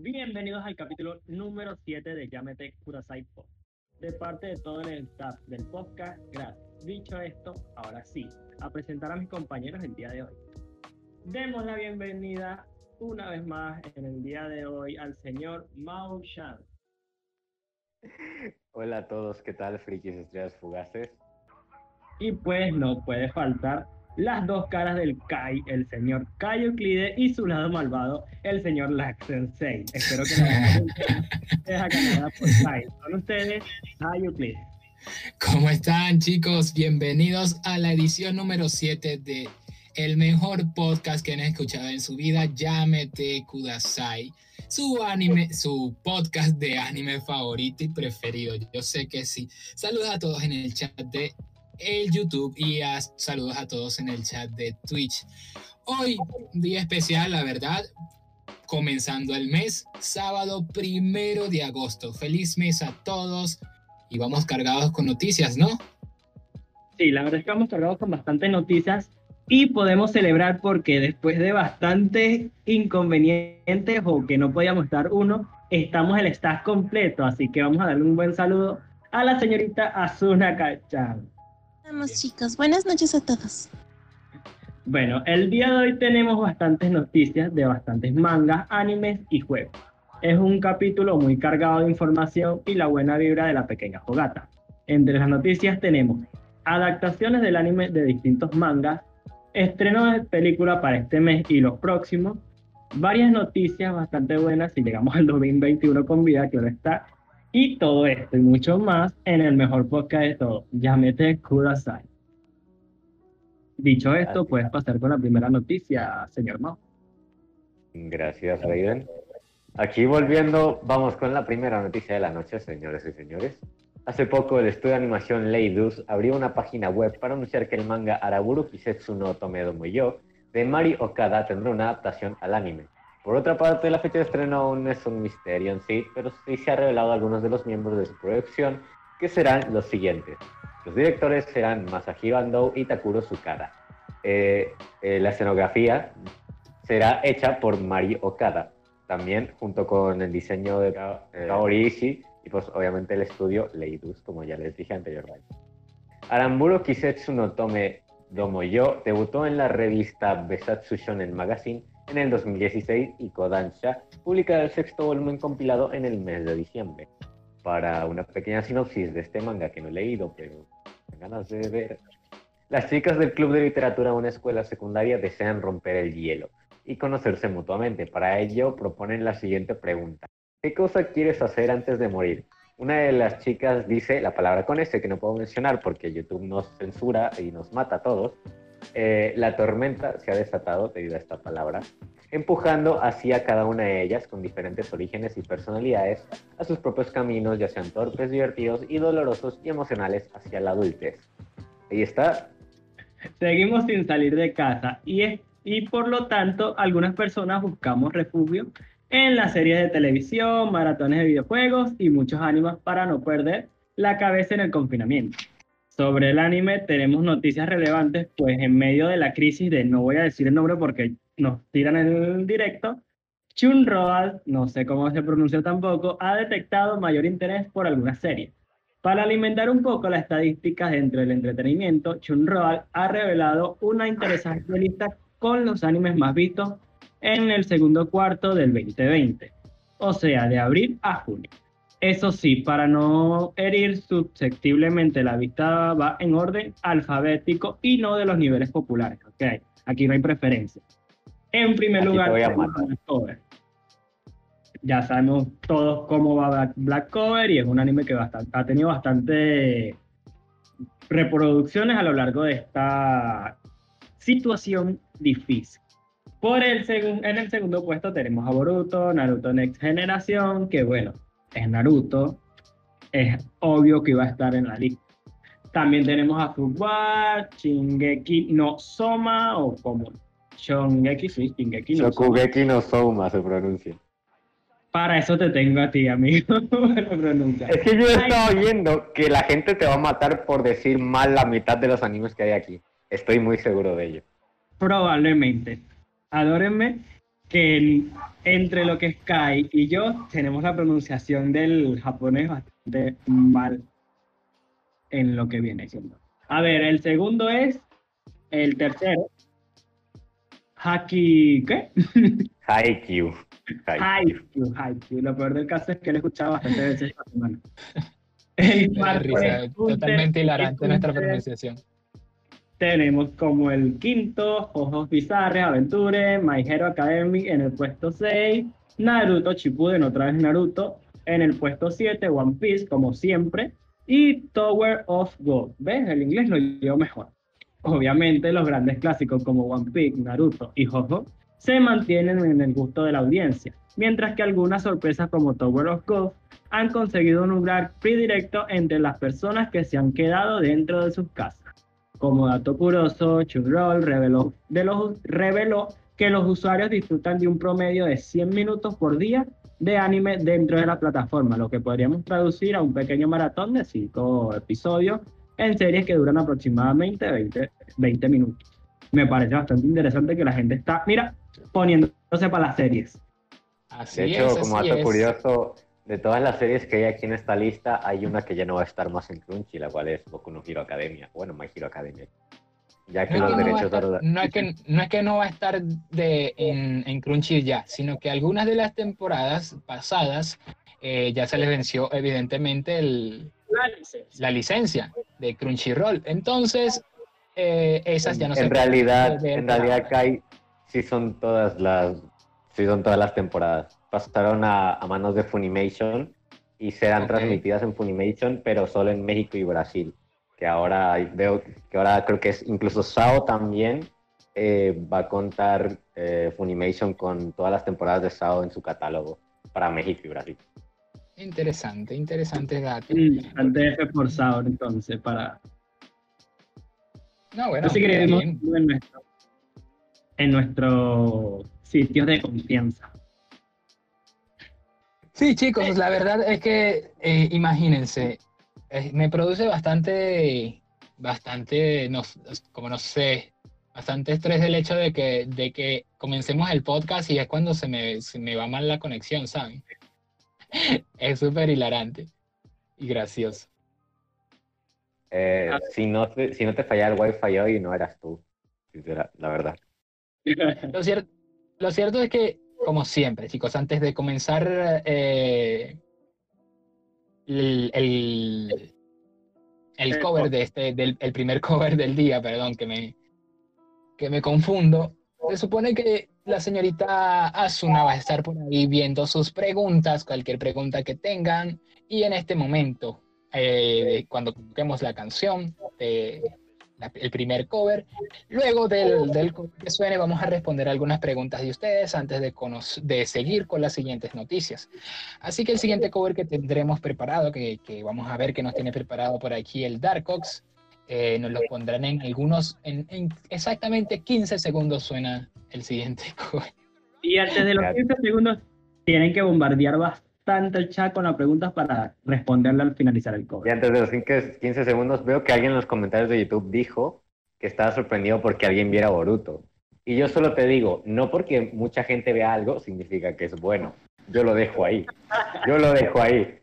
Bienvenidos al capítulo número 7 de Llámete Kudasai Pod. De parte de todo el staff del podcast, gracias. Dicho esto, ahora sí, a presentar a mis compañeros el día de hoy. Demos la bienvenida una vez más en el día de hoy al señor Mao Shan. Hola a todos, ¿qué tal, frikis estrellas fugaces? Y pues no puede faltar las dos caras del Kai, el señor Kai Euclide y su lado malvado, el señor Lax Sensei. Espero que la ganada por Kai. Con ustedes, Kai Euclide. ¿Cómo están chicos? Bienvenidos a la edición número 7 de el mejor podcast que han escuchado en su vida, Llámete Kudasai. Su anime, su podcast de anime favorito y preferido. Yo sé que sí. Saludos a todos en el chat de el YouTube y saludos a todos en el chat de Twitch. Hoy, día especial, la verdad, comenzando el mes, sábado primero de agosto. Feliz mes a todos y vamos cargados con noticias, ¿no? Sí, la verdad es que vamos cargados con bastantes noticias y podemos celebrar porque después de bastantes inconvenientes o que no podíamos estar uno, estamos el staff completo, así que vamos a darle un buen saludo a la señorita Azuna Cachan. Vamos chicos, buenas noches a todos. Bueno, el día de hoy tenemos bastantes noticias de bastantes mangas, animes y juegos. Es un capítulo muy cargado de información y la buena vibra de la pequeña fogata. Entre las noticias tenemos adaptaciones del anime de distintos mangas, estreno de película para este mes y los próximos, varias noticias bastante buenas si llegamos al 2021 con vida, ahora está, y todo esto y mucho más en el mejor podcast de todo, Llámete Kudasai. Dicho esto, puedes pasar con la primera noticia, señor Mao. Gracias, Raiden. Aquí volviendo, vamos con la primera noticia de la noche, señores y señores. Hace poco el estudio de animación Leidus abrió una página web para anunciar que el manga Araburu Kisetsu no Tomedo Muyo de Mari Okada tendrá una adaptación al anime. Por otra parte, la fecha de estreno aún es un misterio en sí, pero sí se ha revelado algunos de los miembros de su producción, que serán los siguientes. Los directores serán Masahi Bandou y Takuro Sukada. Eh, eh, la escenografía será hecha por Mari Okada, también junto con el diseño de Kaori Ishii y pues obviamente el estudio Leidus, como ya les dije anteriormente. Aramburo Kisetsu no Tome Domoyo debutó en la revista Besatsu Shonen Magazine en el 2016 y Kodansha publicará el sexto volumen compilado en el mes de diciembre. Para una pequeña sinopsis de este manga que no he leído, pero ganas de ver. Las chicas del Club de Literatura de una escuela secundaria desean romper el hielo y conocerse mutuamente. Para ello proponen la siguiente pregunta. ¿Qué cosa quieres hacer antes de morir? Una de las chicas dice la palabra con este que no puedo mencionar porque YouTube nos censura y nos mata a todos. Eh, la tormenta se ha desatado debido a esta palabra, empujando hacia cada una de ellas con diferentes orígenes y personalidades a sus propios caminos, ya sean torpes, divertidos y dolorosos y emocionales hacia la adultez. Ahí está. Seguimos sin salir de casa y, y por lo tanto algunas personas buscamos refugio en las series de televisión, maratones de videojuegos y muchos animes para no perder la cabeza en el confinamiento. Sobre el anime tenemos noticias relevantes, pues en medio de la crisis de, no voy a decir el nombre porque nos tiran el directo, Chunroal, no sé cómo se pronuncia tampoco, ha detectado mayor interés por alguna serie. Para alimentar un poco las estadísticas dentro del entretenimiento, Chunroal ha revelado una interesante lista con los animes más vistos en el segundo cuarto del 2020, o sea, de abril a junio. Eso sí, para no herir susceptiblemente la vista va en orden alfabético y no de los niveles populares. Okay. Aquí no hay preferencia. En primer lugar, Black Cover. Ya sabemos todos cómo va Black Cover y es un anime que ha tenido bastante reproducciones a lo largo de esta situación difícil. Por el en el segundo puesto tenemos a Boruto, Naruto Next Generation, que bueno, es Naruto, es obvio que iba a estar en la lista. También tenemos a Fuwa, Shingeki no Soma, o como Shongeki, sí, Shingeki no Shokugeki no Soma se pronuncia. Para eso te tengo a ti, amigo. es que yo he estado viendo que la gente te va a matar por decir mal la mitad de los animes que hay aquí. Estoy muy seguro de ello. Probablemente. Adórenme que entre lo que es Kai y yo tenemos la pronunciación del japonés bastante mal en lo que viene siendo. A ver, el segundo es el tercero. Haki, ¿qué? Haikyuu. Haikyuu, Haikyuu. Lo peor del caso es que lo he escuchado bastante veces esta semana. El cuarto risa, totalmente hilarante nuestra pronunciación. Tenemos como el quinto, Ojos Bizarres, Aventure, My Hero Academy en el puesto 6, Naruto Shippuden, otra vez Naruto, en el puesto 7, One Piece, como siempre, y Tower of God. ¿Ves? El inglés lo llevo mejor. Obviamente los grandes clásicos como One Piece, Naruto y Jojo se mantienen en el gusto de la audiencia, mientras que algunas sorpresas como Tower of God han conseguido un lugar predilecto entre las personas que se han quedado dentro de sus casas. Como dato curioso, Chugroll reveló, de los, reveló que los usuarios disfrutan de un promedio de 100 minutos por día de anime dentro de la plataforma, lo que podríamos traducir a un pequeño maratón de 5 episodios en series que duran aproximadamente 20, 20 minutos. Me parece bastante interesante que la gente está, mira, poniéndose para las series. Así De hecho, es, como dato curioso, de todas las series que hay aquí en esta lista, hay una que ya no va a estar más en Crunchy, la cual es Boku no Hero Academia. Bueno, My Hero Academia. Ya que No los que no, derechos estar, ahora- no es que, no es que no va a estar de, en, en Crunchy ya, sino que algunas de las temporadas pasadas eh, ya se les venció evidentemente el, la licencia de Crunchyroll. Entonces, eh, esas ya no se en pueden realidad, en realidad. Kai, sí son todas las, sí son todas las temporadas. Pasaron a, a manos de Funimation y serán transmitidas en Funimation, pero solo en México y Brasil. Que ahora veo que ahora creo que es incluso Sao también eh, va a contar eh, Funimation con todas las temporadas de Sao en su catálogo para México y Brasil. Interesante, interesante dato. Bastante esforzado entonces para... No, bueno, Así que está queremos bien. en nuestro, en nuestro sitio de confianza. Sí, chicos, la verdad es que eh, imagínense, eh, me produce bastante, bastante, no, como no sé, bastante estrés el hecho de que, de que comencemos el podcast y es cuando se me, se me va mal la conexión, ¿saben? Es súper hilarante y gracioso. Eh, si, no te, si no te fallaba el wifi hoy, no eras tú, la verdad. Lo, cier- lo cierto es que, como siempre, chicos, antes de comenzar eh, el, el, el cover de este, del el primer cover del día, perdón, que me, que me confundo, se supone que la señorita Asuna va a estar por ahí viendo sus preguntas, cualquier pregunta que tengan, y en este momento, eh, cuando coloquemos la canción, de la- el primer cover, Luego del, del cover que suene, vamos a responder algunas preguntas de ustedes antes de, de seguir con las siguientes noticias. Así que el siguiente cover que tendremos preparado, que, que vamos a ver que nos tiene preparado por aquí el Darkox, eh, nos lo pondrán en algunos, en, en exactamente 15 segundos suena el siguiente cover. Y antes de los Ya. 15 segundos, tienen que bombardear bastante el chat con las preguntas para responderle al finalizar el Y cover. antes de los 15 15 segundos, veo que alguien en los comentarios de YouTube dijo que estaba sorprendido porque alguien viera Boruto. Y yo solo te digo, no porque mucha gente vea algo significa que es bueno. Yo lo dejo ahí. Yo lo dejo ahí.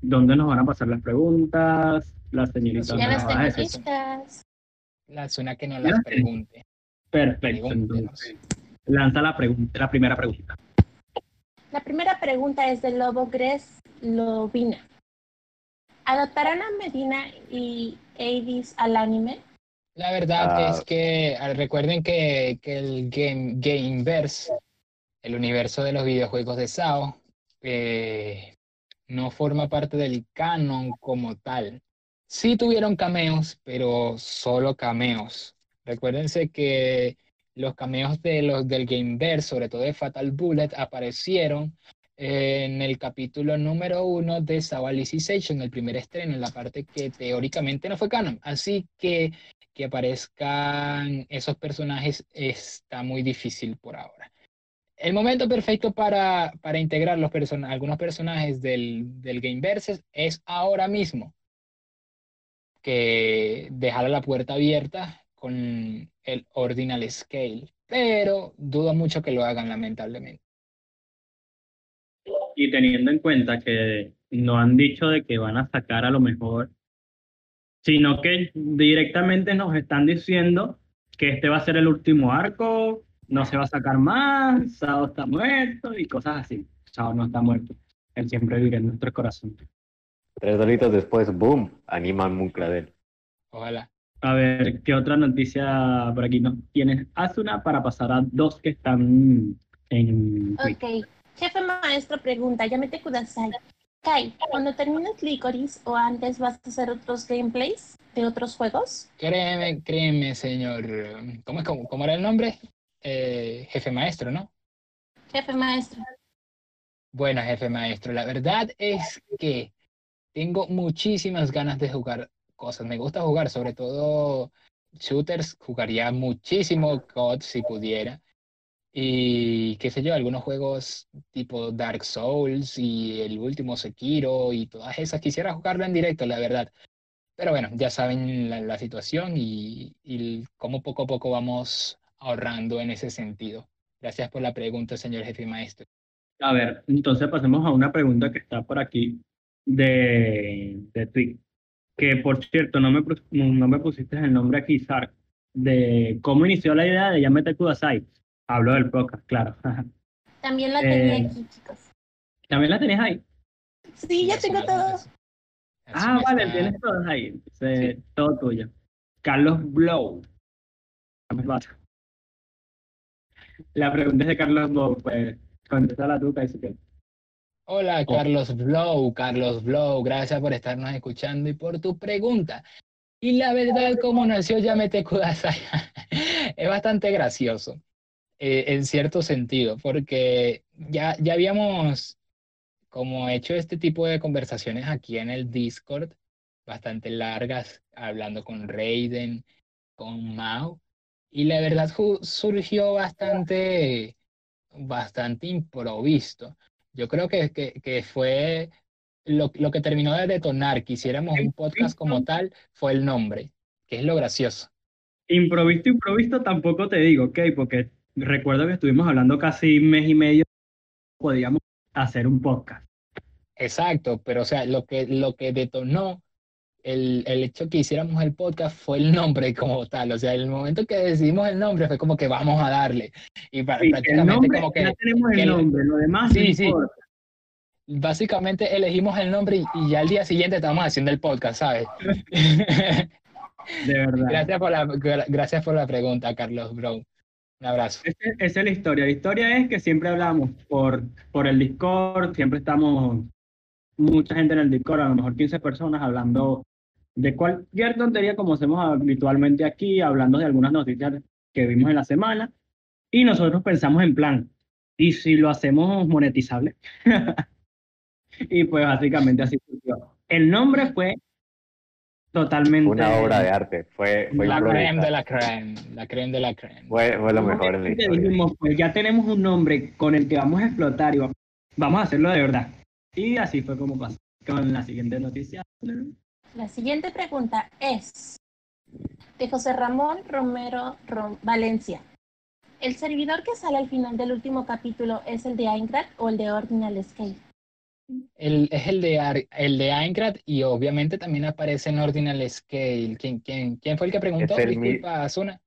¿Dónde nos van a pasar las preguntas? Las señoritas. Las listas. La suena que nos las pregunte. Perfecto. entonces. Lanza la, pregunta, la primera pregunta. La primera pregunta es de Lobo Gres Lobina. ¿Adaptarán a Medina y Aedis al anime? La verdad Ah. es que recuerden que, que el game, Gameverse, el universo de los videojuegos de SAO, eh, no forma parte del canon como tal. Sí tuvieron cameos, pero solo cameos. Recuérdense que los cameos de los del Gameverse, sobre todo de Fatal Bullet, aparecieron en el capítulo número uno de SAO Alicization, el primer estreno, en la parte que teóricamente no fue canon. Así que que aparezcan esos personajes está muy difícil por ahora. El momento perfecto para, para integrar los person algunos personajes del, del Gameverse es ahora mismo. Que dejar la puerta abierta con el Ordinal Scale. Pero dudo mucho que lo hagan, lamentablemente. y teniendo en cuenta que no han dicho de que van a sacar a lo mejor, sino que directamente nos están diciendo que este va a ser el último arco, no se va a sacar más, Sao está muerto y cosas así. Sao no está muerto, él siempre vive en nuestro corazón. Tres doritos después, boom, animan un cradel. Ojalá. A ver, ¿qué otra noticia por aquí nos tienes? Asuna para pasar a dos que están en. Ok. Jefe maestro pregunta, ya mete kudasai. Kai, cuando termines Licorice o antes vas a hacer otros gameplays de otros juegos? Créeme, créeme, señor. ¿Cómo, es, cómo, cómo era el nombre? Eh, jefe maestro, ¿no? Jefe maestro. Bueno, jefe maestro, la verdad es que tengo muchísimas ganas de jugar cosas. Me gusta jugar, sobre todo shooters. Jugaría muchísimo COD si pudiera. Y qué sé yo, algunos juegos tipo Dark Souls y el último Sekiro y todas esas. Quisiera jugarlo en directo, la verdad. Pero bueno, ya saben la, situación y, y cómo poco a poco vamos ahorrando en ese sentido. Gracias por la pregunta, señor jefe maestro. A ver, entonces pasemos a una pregunta que está por aquí de, de. Que por cierto, no me, no me pusiste el nombre aquí, Sark, de cómo inició la idea de Yamete Kudasai. Hablo del podcast, claro. También la tenía Eh, aquí, chicos. ¿También la tenés ahí? Sí, ya tengo todo. Ah, vale, tienes todas ahí. Entonces, todo tuyo. Carlos Blow. La pregunta es de Carlos Blow, pues contéstala tú, Kai, si quieres. Hola, Oh. Carlos Blow, Carlos Blow, gracias por estarnos escuchando y por tu pregunta. Y la verdad, cómo nació Yamete Kudasai, es bastante gracioso, eh, en cierto sentido, porque ya, ya habíamos como hecho este tipo de conversaciones aquí en el Discord, bastante largas, hablando con Raiden, con Mao, y la verdad surgió bastante, bastante improvisto. Yo creo que, que, que fue lo, lo que terminó de detonar que hiciéramos un podcast como tal, fue el nombre, que es lo gracioso. Improvisto, improvisto tampoco te digo, ¿ok? Porque recuerdo que estuvimos hablando casi un mes y medio, podíamos hacer un podcast. Exacto, pero o sea, lo que, lo que detonó el, el hecho que hiciéramos el podcast fue el nombre como tal. O sea, el momento que decidimos el nombre fue como que vamos a darle. Y pa- Sí, el prácticamente nombre, como ya que tenemos que el nombre, lo demás Sí, sí. importa. básicamente elegimos el nombre y, y ya al día siguiente estamos haciendo el podcast, ¿sabes? De verdad. Gracias por la, gra- gracias por la pregunta, Carlos Brown. Un abrazo. Esa es la historia. La historia es que siempre hablamos por, por el Discord, siempre estamos mucha gente en el Discord, a lo mejor 15 personas hablando de cualquier tontería como hacemos habitualmente aquí, hablando de algunas noticias que vimos en la semana. Y nosotros pensamos en plan, ¿y si lo hacemos monetizable? y pues básicamente así surgió. El nombre fue totalmente... Una obra de arte. Fue, fue La creme de la creme, la creme de la creme. Fue, fue lo mejor en la dijimos, pues ya tenemos un nombre con el que vamos a explotar y va- vamos a hacerlo de verdad. Y así fue como pasó con la siguiente noticia. La siguiente pregunta es de José Ramón Romero Rom- Valencia. ¿El servidor que sale al final del último capítulo es el de Aincrad o el de Ordinal Scale? El, es el de, Ar- el de Aincrad y obviamente también aparece en Ordinal Scale. ¿Quién, quién, quién fue el que preguntó? Es el Disculpa, Asuna.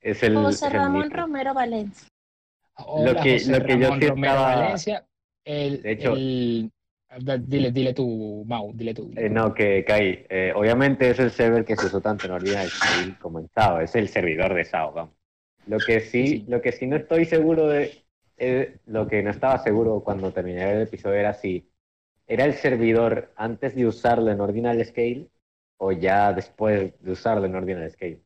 Es el, José es el Ramón mismo. Romero Valencia. Hola, que- José lo que yo sí Romero estaba- Valencia. El, De hecho- el- dile, dile tú, Mau, dile tú. Eh, no, que Kai, eh, obviamente es el server que se usó tanto en Ordinal Scale como en SAO, es el servidor de SAO, vamos. Lo que sí, Sí. lo que sí no estoy seguro de, eh, lo que no estaba seguro cuando terminé el episodio era si era el servidor antes de usarlo en Ordinal Scale o ya después de usarlo en Ordinal Scale.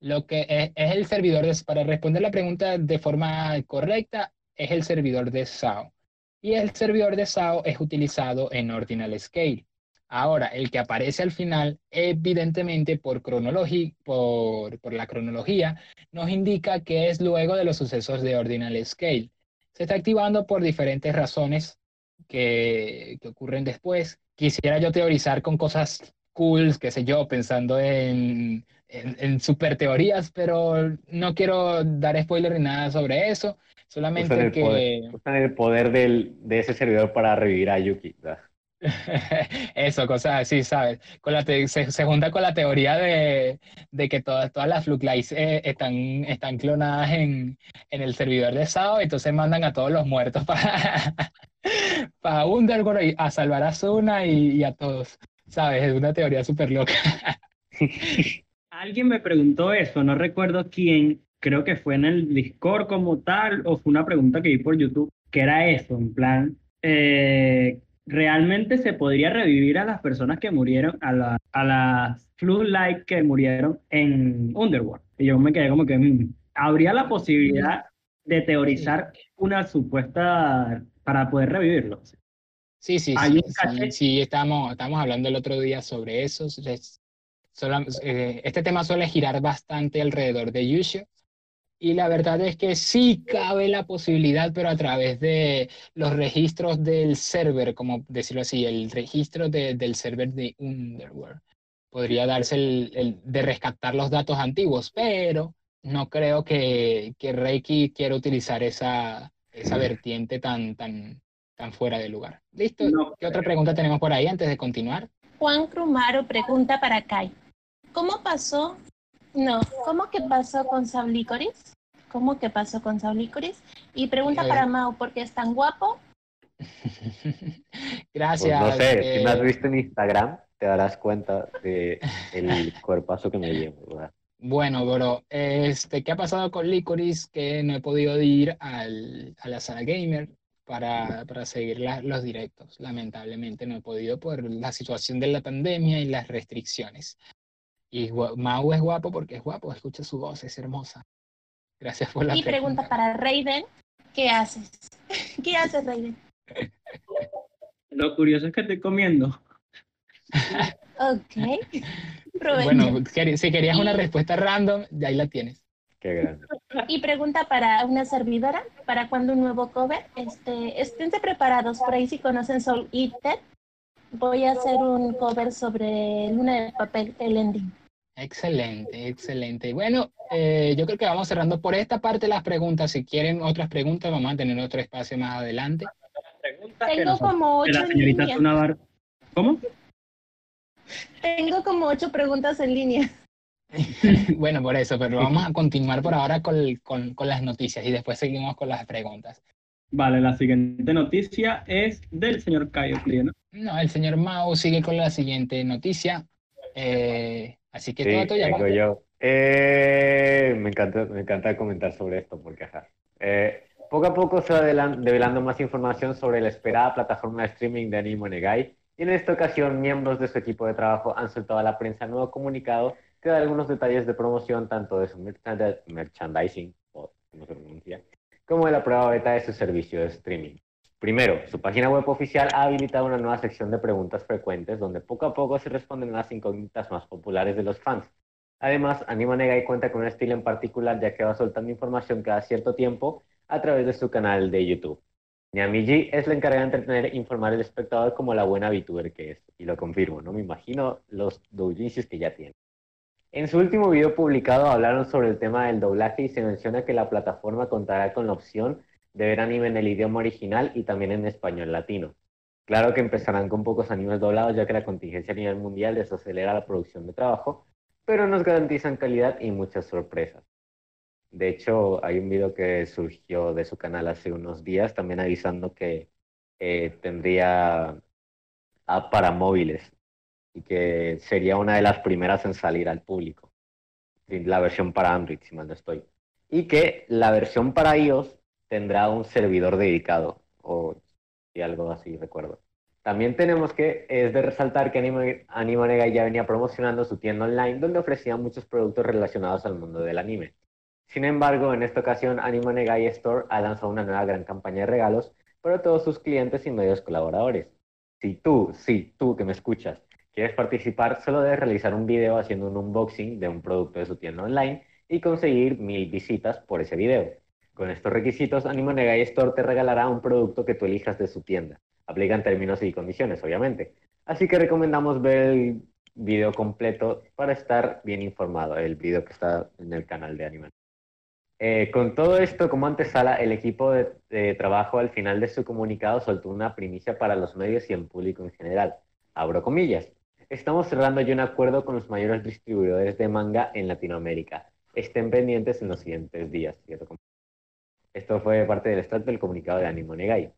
Lo que es, es el servidor, de, para responder la pregunta de forma correcta, es el servidor de SAO. Y el servidor de SAO es utilizado en Ordinal Scale. Ahora, el que aparece al final, evidentemente por, por, por la cronología, nos indica que es luego de los sucesos de Ordinal Scale. Se está activando por diferentes razones que, que ocurren después. Quisiera yo teorizar con cosas cool, qué sé yo, pensando en, en, super teorías, pero no quiero dar spoiler ni nada sobre eso. Solamente el que. Poder, usan el poder del, de ese servidor para revivir a Yuki. Eso, cosas así, ¿sabes? Con la se, se, junta con la teoría de, de que todas, todas las Fluglights eh, están, están clonadas en, en, el servidor de SAO, entonces mandan a todos los muertos para, para Underworld a salvar a Zuna y, y a todos, ¿sabes? Es una teoría súper loca. Alguien me preguntó eso, no recuerdo quién, creo que fue en el Discord como tal, o fue una pregunta que vi por YouTube, que era eso, en plan, eh, realmente se podría revivir a las personas que murieron, a, la, a las Light que murieron en Underworld. Y yo me quedé como que, mm, ¿habría la posibilidad de teorizar una supuesta para poder revivirlos? Sí, sí, sí, sí, sí, estamos, estamos hablando el otro día sobre eso. Eh, este tema suele girar bastante alrededor de Yusha, y la verdad es que sí cabe la posibilidad, pero a través de los registros del server, como decirlo así, el registro del server de Underworld. Podría darse el, de rescatar los datos antiguos, pero no creo que, que Reiki quiera utilizar esa, esa vertiente tan, tan, tan fuera de lugar. ¿Listo? ¿Qué otra pregunta tenemos por ahí antes de continuar? Juan Crumaro pregunta para Kai. ¿Cómo pasó no, ¿cómo que pasó con Sablicoris? ¿Cómo que pasó con Sablicoris? Y pregunta para Mau, ¿por qué es tan guapo? Gracias. Pues no sé, si me has eh. visto en Instagram, te darás cuenta del el cuerpazo que me llevo, ¿verdad? Bueno, bro, este, ¿qué ha pasado con Licoris? Que no he podido ir al, a la sala gamer para, para seguir los directos. Lamentablemente no he podido por la situación de la pandemia y las restricciones. Y Mau es guapo porque es guapo, escucha su voz, es hermosa. Gracias por la Y pregunta, para Raiden, ¿qué haces? ¿Qué haces, Raiden? Lo curioso es que estoy comiendo. ok. Bueno, si querías una respuesta random, ya ahí la tienes. Qué grande. Y pregunta para una servidora, ¿para cuándo un nuevo cover? Este, esténse preparados, por ahí si conocen Soul Eater, voy a hacer un cover sobre Luna de Papel, el ending. Excelente, excelente. Bueno, eh, yo creo que vamos cerrando por esta parte las preguntas. Si quieren otras preguntas, vamos a tener otro espacio más adelante. Tengo como ocho ¿Cómo? Tengo como ocho preguntas en línea. bueno, por eso, pero vamos a continuar por ahora con, con, con, las noticias y después seguimos con las preguntas. Vale, la siguiente noticia es del señor Cayo Clieno. No, el señor Mao sigue con la siguiente noticia. Eh, así que todo, todo yo. Eh, me, encanta, me encanta comentar sobre esto porque, eh, poco a poco se va develando más información sobre la esperada plataforma de streaming de Animo Negai. Y en esta ocasión, miembros de su equipo de trabajo han soltado a la prensa un nuevo comunicado que da algunos detalles de promoción tanto de su merchandising, o como se pronuncia, como de la prueba beta de su servicio de streaming. Primero, su página web oficial ha habilitado una nueva sección de preguntas frecuentes donde poco a poco se responden las incógnitas más populares de los fans. Además, Anima Negai cuenta con un estilo en particular ya que va soltando información cada cierto tiempo a través de su canal de YouTube. Nyamiji es la encargada de entretener e informar al espectador como la buena VTuber que es, y lo confirmo, no me imagino los doujinshis que ya tiene. En su último video publicado hablaron sobre el tema del doblaje y se menciona que la plataforma contará con la opción de ver anime en el idioma original y también en español latino. Claro que empezarán con pocos animes doblados ya que la contingencia a nivel mundial desacelera la producción de trabajo, pero nos garantizan calidad y muchas sorpresas. De hecho, hay un video que surgió de su canal hace unos días también avisando que eh, tendría app para móviles y que sería una de las primeras en salir al público. La versión para Android, si mal no estoy. Y que la versión para iOS tendrá un servidor dedicado, o algo así, recuerdo. También tenemos que, es de resaltar que Anima, Negai ya venía promocionando su tienda online donde ofrecía muchos productos relacionados al mundo del anime. Sin embargo, en esta ocasión Anima Negai Store ha lanzado una nueva gran campaña de regalos para todos sus clientes y medios colaboradores. Si tú, sí, tú que me escuchas, quieres participar, solo debes realizar un video haciendo un unboxing de un producto de su tienda online y conseguir mil visitas por ese video. Con estos requisitos, Animo Negai Store te regalará un producto que tú elijas de su tienda. Aplican términos y condiciones, obviamente. Así que recomendamos ver video completo para estar bien informado, el video que está en el canal de Anime. Eh, con todo esto como antesala, el equipo de, trabajo al final de su comunicado soltó una primicia para los medios y el público en general. Abro comillas. Estamos cerrando ya un acuerdo con los mayores distribuidores de manga en Latinoamérica. Estén pendientes en los siguientes días. Esto fue parte del estado del comunicado de Animo Negai.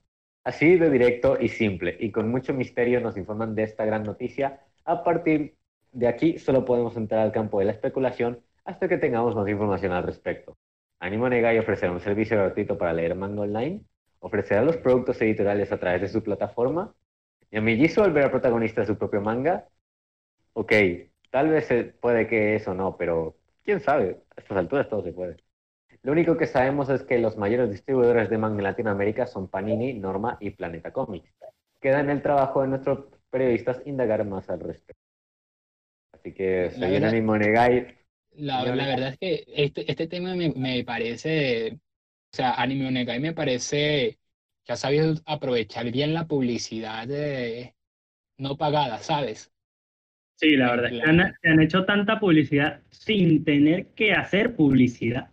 Así de directo y simple, y con mucho misterio nos informan de esta gran noticia. A partir de aquí solo podemos entrar al campo de la especulación hasta que tengamos más información al respecto. Animo Negai ofrecerá un servicio gratuito para leer manga online, ofrecerá los productos editoriales a través de su plataforma, y Jisoo volverá protagonista de su propio manga. Ok, tal vez puede que eso no, pero quién sabe, a estas alturas todo se puede. Lo único que sabemos es que los mayores distribuidores de manga en Latinoamérica son Panini, Norma y Planeta Comics. Queda en el trabajo de nuestros periodistas indagar más al respecto. Así que se el mismo Negai. La, la, verdad es que este, este tema me, me, parece, o sea, Anime Onegai me parece que ha sabido aprovechar bien la publicidad de, no pagada, ¿sabes? Sí, la verdad, es que han, hecho tanta publicidad sin tener que hacer publicidad.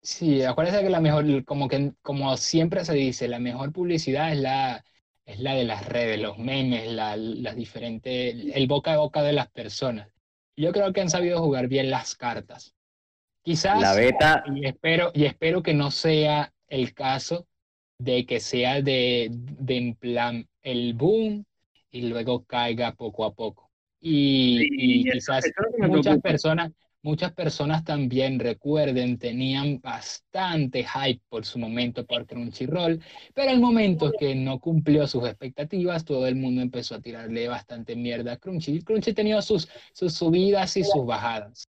Sí, acuérdense que la mejor, como que como siempre se dice, la mejor publicidad es la, es la de las redes, los memes, la, las diferentes, el boca a boca de las personas. Yo creo que han sabido jugar bien las cartas. Quizás la beta y espero y espero que no sea el caso de que sea de, de en plan el boom y luego caiga poco a poco. Y, y quizás muchas personas, muchas personas también recuerden, tenían bastante hype por su momento por Crunchyroll, pero el momento que no cumplió sus expectativas, todo el mundo empezó a tirarle bastante mierda a Crunchy. Crunchy tenía sus, sus subidas y sus bajadas.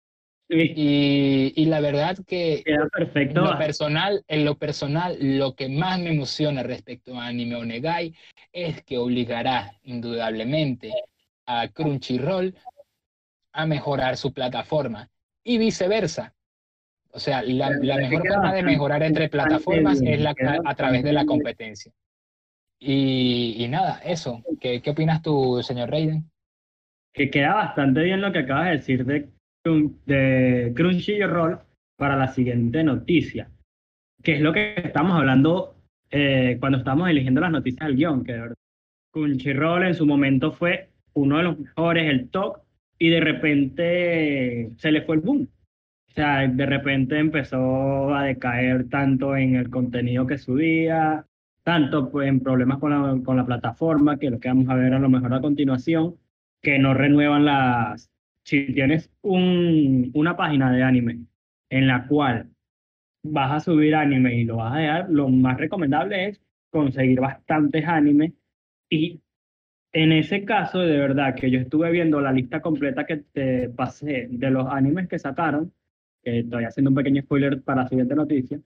Y, y, la verdad que perfecto. En, lo personal, en lo personal, lo que más me emociona respecto a Anime Onegai es que obligará indudablemente a Crunchyroll a mejorar su plataforma y viceversa. O sea, la, la mejor forma de mejorar entre plataformas es la, a través de la competencia. Y, y nada, eso. ¿Qué, ¿Qué opinas tú, señor Raiden? Que queda bastante bien lo que acabas de decir de de Crunchyroll para la siguiente noticia, que es lo que estamos hablando eh, cuando estamos eligiendo las noticias del guion, que de verdad, Crunchyroll en su momento fue uno de los mejores, el top, y de repente se le fue el boom. O sea, de repente empezó a decaer tanto en el contenido que subía, tanto pues, en problemas con la, con la plataforma, que lo que vamos a ver a lo mejor a continuación, que no renuevan las, si tienes un, una página de anime en la cual vas a subir anime y lo vas a dejar, lo más recomendable es conseguir bastantes animes y en ese caso, de verdad, que yo estuve viendo la lista completa que te pasé de los animes que sacaron, que estoy haciendo un pequeño spoiler para la siguiente noticia,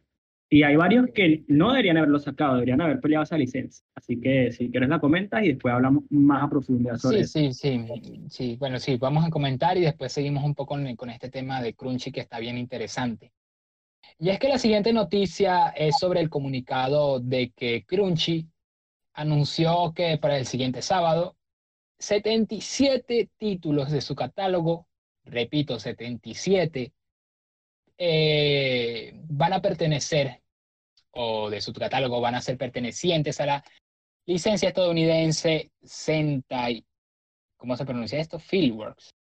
y hay varios que no deberían haberlo sacado, deberían haber peleado esa licencia. Así que si quieres la comentas y después hablamos más a profundidad sobre sí, eso. Sí, sí, sí. Bueno, sí, vamos a comentar y después seguimos un poco con, con este tema de Crunchy que está bien interesante. Y es que la siguiente noticia es sobre el comunicado de que Crunchy anunció que para el siguiente sábado 77 títulos de su catálogo, repito, 77, eh, van a pertenecer o de su catálogo van a ser pertenecientes a la licencia estadounidense Sentai, ¿cómo se pronuncia esto? Fieldworks.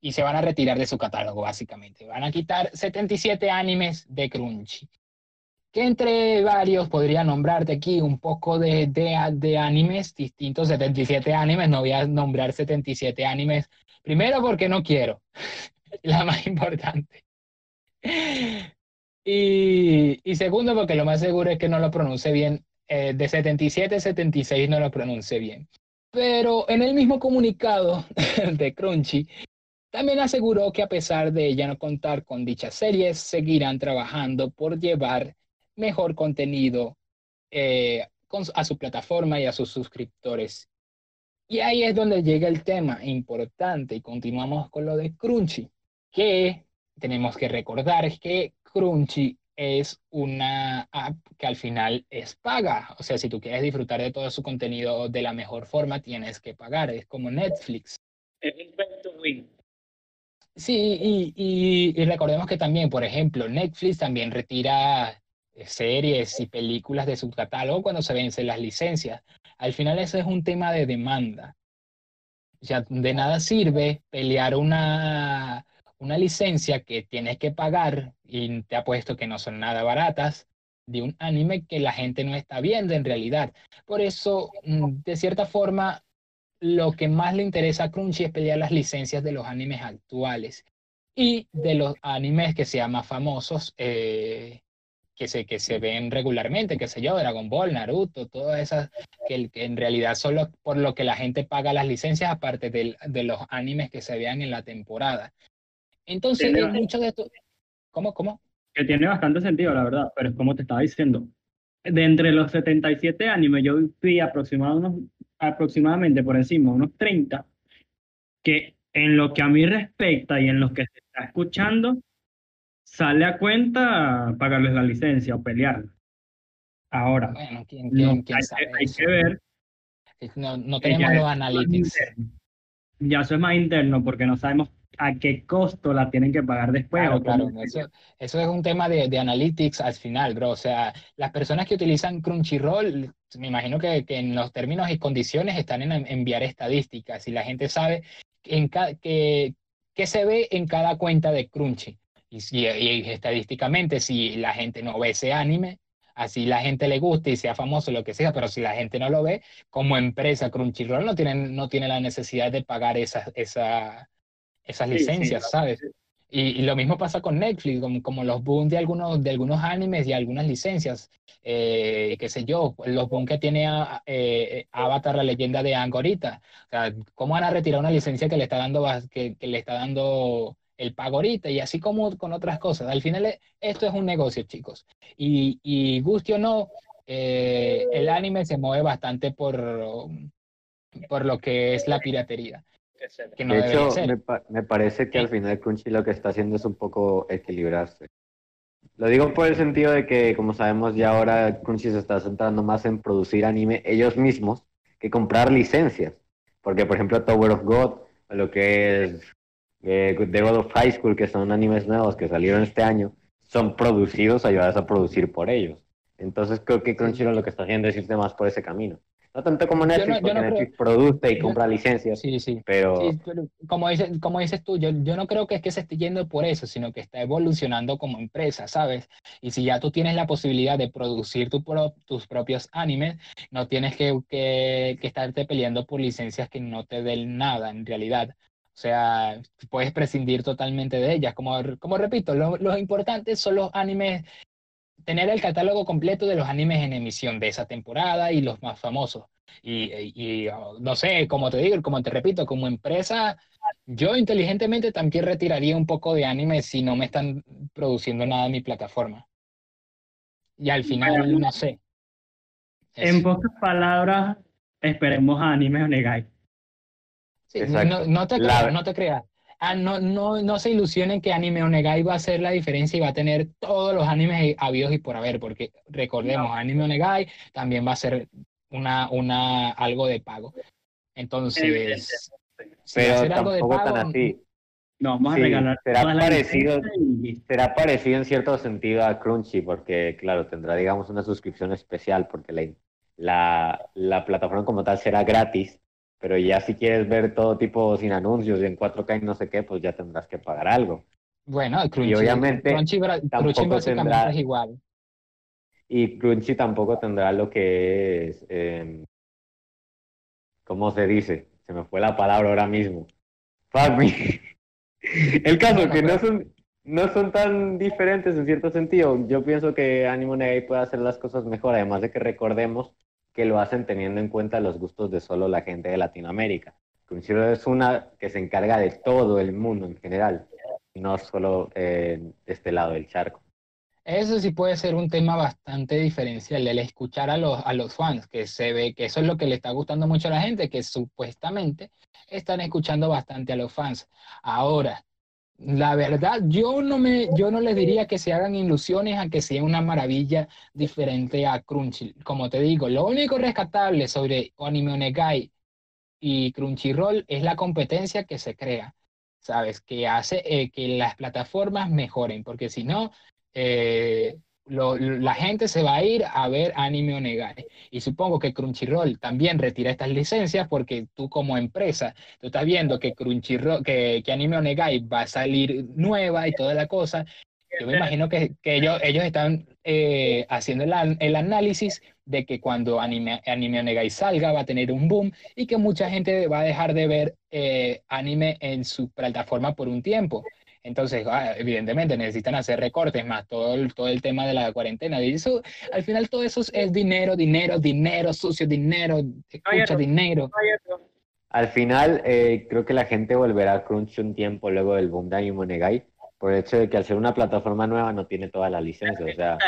Y se van a retirar de su catálogo, básicamente. Van a quitar 77 animes de Crunchy. Que entre varios podría nombrarte aquí un poco de, de, de animes, distintos 77 animes. No voy a nombrar 77 animes. Primero porque no quiero. La más importante. Y, y, segundo, porque lo más seguro es que no lo pronuncie bien. Eh, de 77 a 76 no lo pronuncie bien. Pero en el mismo comunicado de Crunchy, también aseguró que a pesar de ya no contar con dichas series, seguirán trabajando por llevar mejor contenido eh, con, a su plataforma y a sus suscriptores. Y ahí es donde llega el tema importante y continuamos con lo de Crunchy, que tenemos que recordar que Crunchy es una app que al final es paga. O sea, si tú quieres disfrutar de todo su contenido de la mejor forma, tienes que pagar. Es como Netflix. Es un to win. Sí, y, y, y recordemos que también, por ejemplo, Netflix también retira series y películas de su catálogo cuando se vencen las licencias. Al final eso es un tema de demanda. O sea, de nada sirve pelear una, una licencia que tienes que pagar y te apuesto que no son nada baratas de un anime que la gente no está viendo en realidad. Por eso, mm, de cierta forma, lo que más le interesa a Crunchy es pelear las licencias de los animes actuales y de los animes que sean más famosos, eh, que, se, que se ven regularmente, que sé yo, Dragon Ball, Naruto, todas esas, que, que en realidad son lo, por lo que la gente paga las licencias, aparte de, de los animes que se vean en la temporada. Entonces, Sí, muchos de estos... ¿Cómo, cómo? Que tiene bastante sentido, la verdad, pero es como te estaba diciendo. De entre los 77 animes, yo fui aproximadamente, aproximadamente por encima, unos 30, que en lo que a mí respecta y en los que se está escuchando, sale a cuenta pagarles la licencia o pelearla. Ahora, Bueno, ¿quién, no, quién, quién hay, sabe hay eso? que ver No, no tenemos los analytics. Ya eso es más interno porque no sabemos a qué costo la tienen que pagar después Claro, claro, eso, eso es un tema de, de analytics al final, bro. O sea, las personas que utilizan Crunchyroll, me imagino que, que en los términos y condiciones están en en enviar estadísticas y la gente sabe en qué se ve en cada cuenta de Crunchy. Y, si, y estadísticamente, si la gente no ve ese anime, así la gente le gusta y sea famoso, lo que sea, pero si la gente no lo ve, como empresa Crunchyroll no tiene, no tiene la necesidad de pagar esas, esa, esas Sí, sí, licencias, claro. ¿sabes? Y, y lo mismo pasa con Netflix, como, como los boom de algunos, de algunos animes y algunas licencias. Eh, qué sé yo, los boom que tiene a- eh, Avatar, la leyenda de Aang ahorita. O sea, ¿cómo van a retirar una licencia que le está dando, que, que le está dando el pago ahorita? Y así como con otras cosas. Al final, eh, esto es un negocio, chicos. Y, y guste o no, eh, el anime se mueve bastante por, por lo que es la piratería, que no de hecho, ser. me, pa- me parece que al final Crunchy lo que está haciendo es un poco equilibrarse. Lo digo por el sentido de que, como sabemos ya ahora, Crunchy se está centrando más en producir anime ellos mismos que comprar licencias. Porque, por ejemplo, Tower of God, o lo que es eh, The God of High School, que son animes nuevos que salieron este año, son producidos, ayudados a producir por ellos. Entonces creo que Crunchyroll lo que está haciendo es irse más por ese camino. No tanto como no- Netflix, yo porque no creo- Netflix produce y yo- compra licencias, Sí, sí. pero... Sí, como dices, como dices tú, yo, yo no creo que es que se esté yendo por eso, sino que está evolucionando como empresa, ¿sabes? Y si ya tú tienes la posibilidad de producir tu pro- tus propios animes, no tienes que, que, que estarte peleando por licencias que no te den nada en realidad. O sea, puedes prescindir totalmente de ellas. Como, como repito, lo, lo importante son los animes, tener el catálogo completo de los animes en emisión de esa temporada y los más famosos. Y, y, y, oh, no sé, como te digo, como te repito, como empresa, yo inteligentemente también retiraría un poco de anime si no me están produciendo nada en mi plataforma. Y al final, no sé. En pocas palabras, esperemos a Anime Onegai. Sí, no, no te La- creas, no te creas. Ah, no, no, no se ilusionen que Anime Onegai va a hacer la diferencia y va a tener todos los animes habidos y por haber, porque recordemos, Anime Onegai también va a ser una, una, algo de pago. Entonces, si va a pero ser algo de tan pago, así. Nos vamos Sí, a regalar será parecido. y. Será parecido en cierto sentido a Crunchy, porque claro, tendrá digamos una suscripción especial, porque la, la, la plataforma como tal será gratis, pero ya si quieres ver todo tipo sin anuncios y en 4K y no sé qué, pues ya tendrás que pagar algo. bueno, Crunchy, obviamente Crunchy, tampoco tendrá- es igual. Y Crunchy tampoco tendrá lo que es, eh, ¿cómo se dice? Se me fue la palabra ahora mismo. Me. El caso que no son, no son tan diferentes en cierto sentido. Yo pienso que Anime Negai puede hacer las cosas mejor, además de que recordemos que lo hacen teniendo en cuenta los gustos de solo la gente de Latinoamérica. Crunchyroll es una que se encarga de todo el mundo en general, no solo eh, de este lado del charco. Eso sí puede ser un tema bastante diferencial, el escuchar a los, a los fans, que se ve que eso es lo que le está gustando mucho a la gente, que supuestamente están escuchando bastante a los fans. Ahora, la verdad, yo no me, yo no les diría que se hagan ilusiones a que sea una maravilla diferente a Crunchy. Como te digo, lo único rescatable sobre Anime Onegai y Crunchyroll es la competencia que se crea, ¿sabes? Que hace eh, que las plataformas mejoren, porque si no, eh, la gente se va a ir a ver anime Onegai. Y supongo que Crunchyroll también retira estas licencias porque tú como empresa, tú estás viendo que Crunchyroll, que, que Anime Onegai va a salir nueva y toda la cosa. Yo me imagino que, que ellos, ellos están eh, haciendo el, el, análisis de que cuando Anime, anime Onegai salga va a tener un boom y que mucha gente va a dejar de ver eh, anime en su plataforma por un tiempo. Entonces, ah, evidentemente necesitan hacer recortes más todo el, todo el tema de la cuarentena. Y eso, al final todo eso es dinero, dinero, dinero, sucio, dinero, escucha, dinero. Al final, eh, creo que la gente volverá a Crunch un tiempo luego del boom de Anime Negai, por el hecho de que al ser una plataforma nueva no tiene todas las licencias. O sea,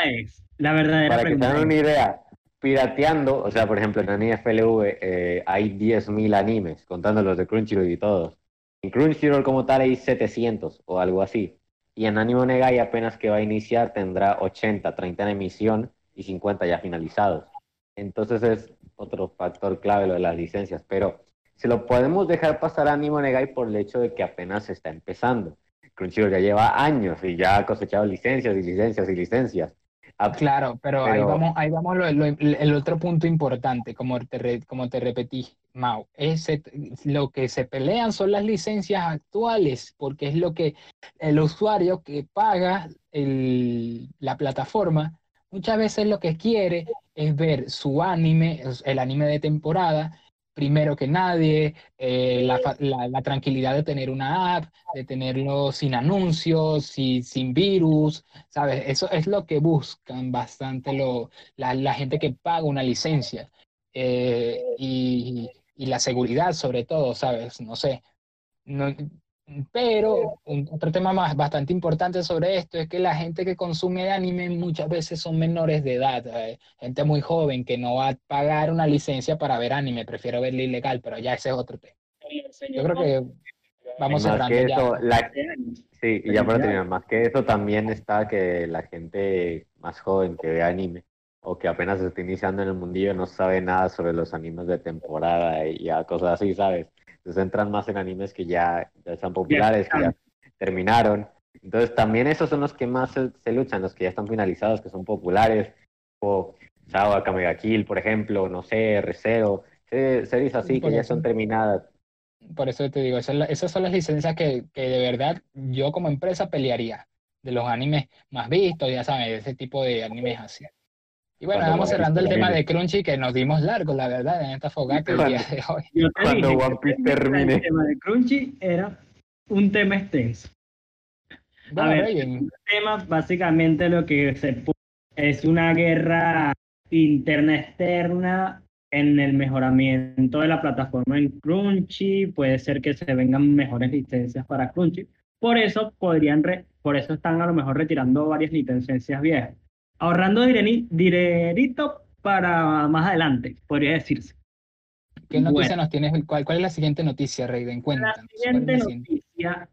la verdadera para que tengan una idea, pirateando, o sea, por ejemplo, en NFLV eh, hay 10.000 animes, contando los de Crunchyroll y todos. En Crunchyroll como tal hay 700 o algo así. Y en Anime Negai apenas que va a iniciar tendrá 80, 30 en emisión y 50 ya finalizados. Entonces es otro factor clave lo de las licencias. Pero se lo podemos dejar pasar a Anime Negai por el hecho de que apenas está empezando. Crunchyroll ya lleva años y ya ha cosechado licencias y licencias y licencias. Claro, pero, ahí vamos, ahí vamos el otro punto importante, como te, como te repetí, Mau, ese, lo que se pelean son las licencias actuales, porque es lo que el usuario que paga el, la plataforma muchas veces lo que quiere es ver su anime, el anime de temporada, primero que nadie, eh, la, tranquilidad de tener una app, de tenerlo sin anuncios, y, sin virus, ¿sabes? Eso es lo que buscan bastante lo, la, gente que paga una licencia. Eh, y, y, la seguridad sobre todo, ¿sabes? No sé. No, pero un, otro tema más bastante importante sobre esto es que la gente que consume anime muchas veces son menores de edad, eh, gente muy joven que no va a pagar una licencia para ver anime, prefiero verlo ilegal, pero ya ese es otro tema. Yo creo que vamos cerrando ya. sí, y ya para terminar, más que eso también está que la gente más joven que ve anime o que apenas se está iniciando en el mundillo no sabe nada sobre los animes de temporada y cosas así, ¿sabes? Se centran más en animes que ya, ya están populares, que ya terminaron. Entonces también esos son los que más se, luchan, los que ya están finalizados, que son populares, o Sawa Kamega Kill, por ejemplo, no sé, R0, series así que ya son terminadas. Por eso te digo, esas, son las licencias que, que de verdad yo como empresa pelearía, de los animes más vistos, ya sabes, de ese tipo de animes así. Y bueno, vamos cerrando el tema de Crunchy, que nos dimos largo, la verdad, en esta fogata el día de hoy. cuando One Piece termine. El tema de Crunchy era un tema extenso. a ver, el tema básicamente lo que se es una guerra interna externa en el mejoramiento de la plataforma en Crunchy, puede ser que se vengan mejores licencias para Crunchy. Por eso podrían por eso están a lo mejor retirando varias licencias viejas ahorrando dinerito para más adelante, podría decirse. ¿Qué noticia nos tienes? ¿Cuál, ¿Cuál, es la siguiente noticia, Reiden? Cuéntanos. La siguiente noticia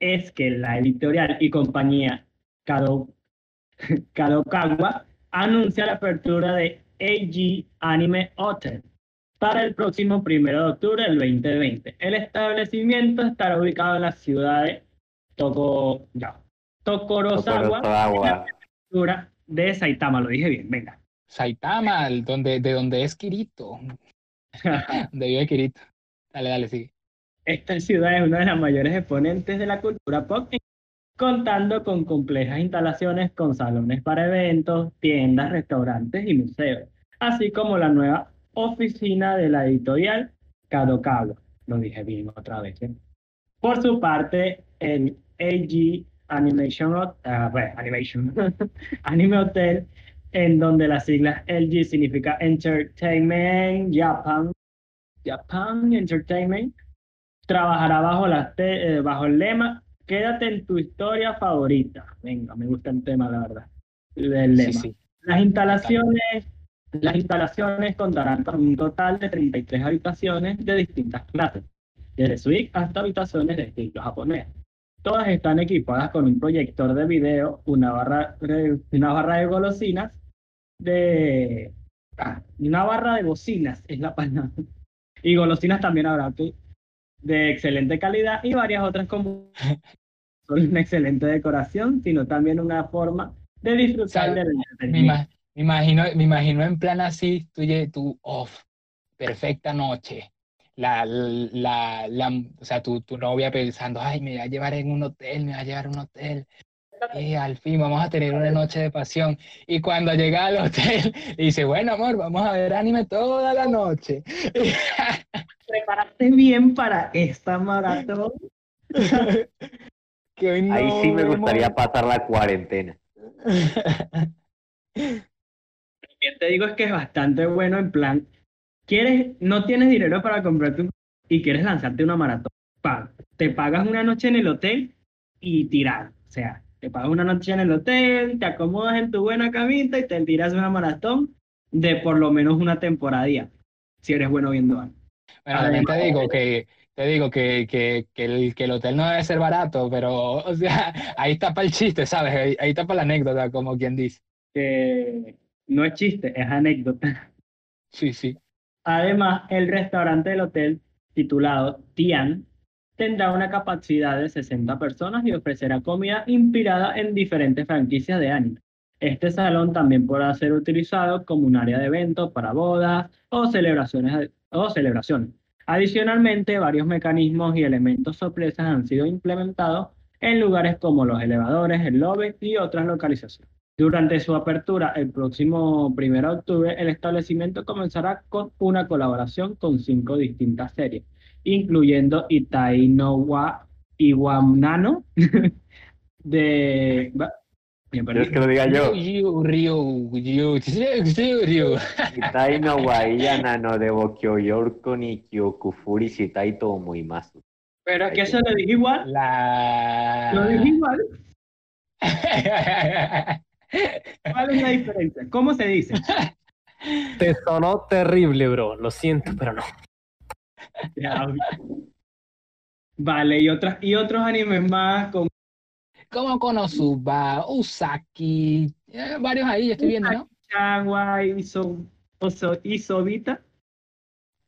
es que la editorial y compañía Kadokawa anuncia la apertura de AG Anime Hotel para el próximo primero de octubre del 2020. El establecimiento estará ubicado en la ciudad de Toko, ya, Tokorozawa, Tokorozawa de Saitama, lo dije bien, venga. Saitama, donde, de donde es Kirito. de vive Kirito. Dale, dale, sigue. Esta ciudad es una de las mayores exponentes de la cultura pop, contando con complejas instalaciones con salones para eventos, tiendas, restaurantes y museos, así como la nueva oficina de la editorial Kadokawa. Lo dije bien otra vez. ¿eh? Por su parte, el AG Animation, uh, Animation, Anime Hotel, en donde las siglas LG significa Entertainment Japan, Japan Entertainment, trabajará bajo, la eh, bajo el lema Quédate en tu historia favorita. Venga, me gusta el tema, la verdad, del lema. Las instalaciones, las instalaciones contarán con un total de 33 habitaciones de distintas clases, desde suite hasta habitaciones de estilo japonés. Todas están equipadas con un proyector de video, una barra, una barra de golosinas, de, ah, una barra de bocinas, es la palabra, Y golosinas también habrá que- de excelente calidad y varias otras como son una excelente decoración, sino también una forma de disfrutar Sabe, del Me, imagino, me imagino en plan así, tú, tú, off, perfecta noche. La, la, la, o sea, tu, tu novia pensando, ay, me va a llevar en un hotel, me va a llevar a un hotel. Y al fin vamos a tener una noche de pasión. Y cuando llega al hotel, dice, bueno, amor, vamos a ver anime toda la noche. Preparaste bien para esta maratón. Que hoy Ahí sí me vemos- gustaría pasar la cuarentena. También te digo es que es bastante bueno en plan, quieres, no tienes dinero para comprarte un y quieres lanzarte una maratón. Pa, te pagas una noche en el hotel y tirar. O sea, te pagas una noche en el hotel, te acomodas en tu buena camita y te tiras una maratón de por lo menos una temporadía, si eres bueno viendo algo. Bueno, también te digo que te digo que, que, que, el, que el hotel no debe ser barato, pero o sea, ahí está para el chiste, ¿sabes? Ahí, ahí está para la anécdota, como quien dice. Que no es chiste, es anécdota. Sí, sí. Además, el restaurante del hotel, titulado Tian, tendrá una capacidad de 60 personas y ofrecerá comida inspirada en diferentes franquicias de anime. Este salón también podrá ser utilizado como un área de eventos para bodas o celebraciones. O celebraciones. Adicionalmente, varios mecanismos y elementos sorpresas han sido implementados en lugares como los elevadores, el lobby y otras localizaciones. Durante su apertura el próximo 1 de octubre, el establecimiento comenzará con una colaboración con cinco distintas series, incluyendo Itai no wa Iwanano de... ¿Quieres que lo diga yo? Ryu, Ryu, Ryu, Ryu, Ryu. Itai no waiya nano de Bokyoyorko ni Kyokufuri shitai to omoimasu. Pero es que eso lo dije igual, lo dije igual. ¿Cuál es la diferencia? ¿Cómo se dice? Te sonó terrible, bro. Lo siento, pero no. Ya, Vale, y, otras, y otros animes más como Como Konosuba, Usaki, eh, varios ahí, yo estoy viendo, ¿no? Chagua, Iso, Oso, Isobita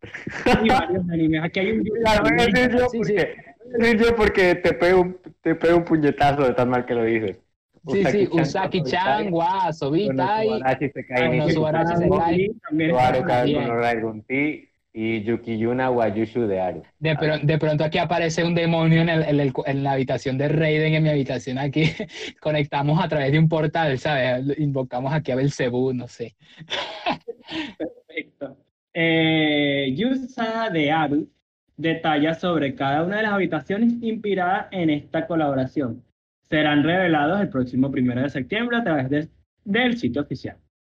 y varios animes. Aquí hay un La decir yo Sí, sí. porque, decir yo porque te pego un, te pego un puñetazo de tan mal que lo dices. Sí, sí, Usaki-chan, wa, Sobitai, Konosubarashi Sekai y Yukiyuna wa Yushu de Aru. De, pro- de pronto aquí aparece un demonio en, el- en el- en la habitación de Raiden, en mi habitación aquí. Conectamos a través de un portal, ¿sabes? Invocamos aquí a Belcebú, no sé. Perfecto. Eh, Yusa de Aru detalla sobre cada una de las habitaciones inspiradas en esta colaboración. Serán revelados el próximo primero de septiembre a través de- del sitio oficial.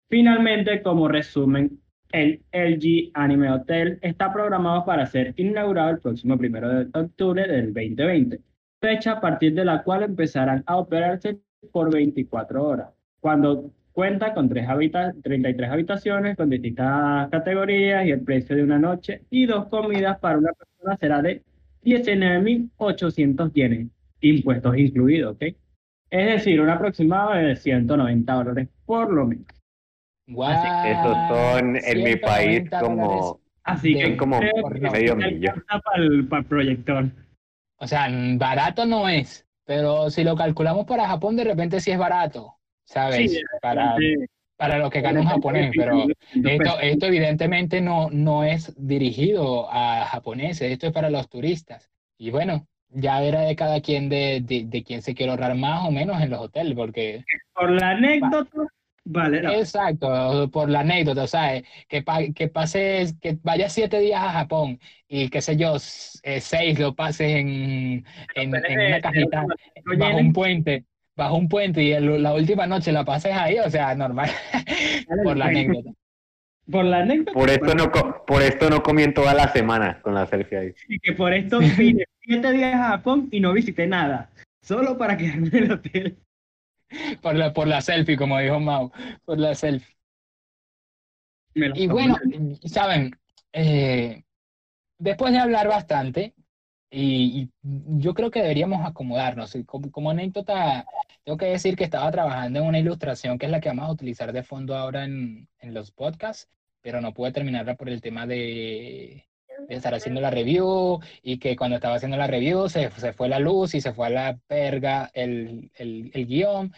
Finalmente, como resumen, el LG Anime Hotel está programado para ser inaugurado el próximo primero de octubre del 2020, fecha a partir de la cual empezarán a operarse por 24 horas, cuando cuenta con tres habita 33 habitaciones con distintas categorías y el precio de una noche y dos comidas para una persona será de 19.800 yenes, impuestos incluidos, ¿ok? Es decir, un aproximado de 190 dólares por lo menos. Guau, Esos son en mi país 190 dólares. como Así que como medio millón. para el, para el proyector. O sea, barato no es, pero si lo calculamos para Japón, de repente sí es barato, ¿sabes? Sí, para, para lo que gana un japonés, pero esto, esto evidentemente no, no es dirigido a japoneses, esto es para los turistas. Y bueno, ya era de cada quien de, de, de quién se quiere ahorrar más o menos en los hoteles, porque Por la anécdota, vale, no. Exacto, por la anécdota, o sea, eh, que, pa- que pases, que vayas siete días a Japón y qué sé yo, eh, seis lo pases en, en, en una cajita bajo un puente, bajo un puente y el- la última noche la pases ahí, o sea, normal, por la anécdota. Por la anécdota. por esto no por esto no comí en toda la semana con la selfie ahí. Y que por esto vine siete días a Japón y no visité nada. Solo para quedarme en el hotel. Por la, por la selfie, como dijo Mau, por la selfie. Y bueno, saben, eh, después de hablar bastante, y, y yo creo que deberíamos acomodarnos. Como, como anécdota, tengo que decir que estaba trabajando en una ilustración que es la que vamos a utilizar de fondo ahora en, en los podcasts, pero no pude terminarla por el tema de, estar haciendo la review y que cuando estaba haciendo la review se, se fue la luz y se fue a la perga el, el, el guion.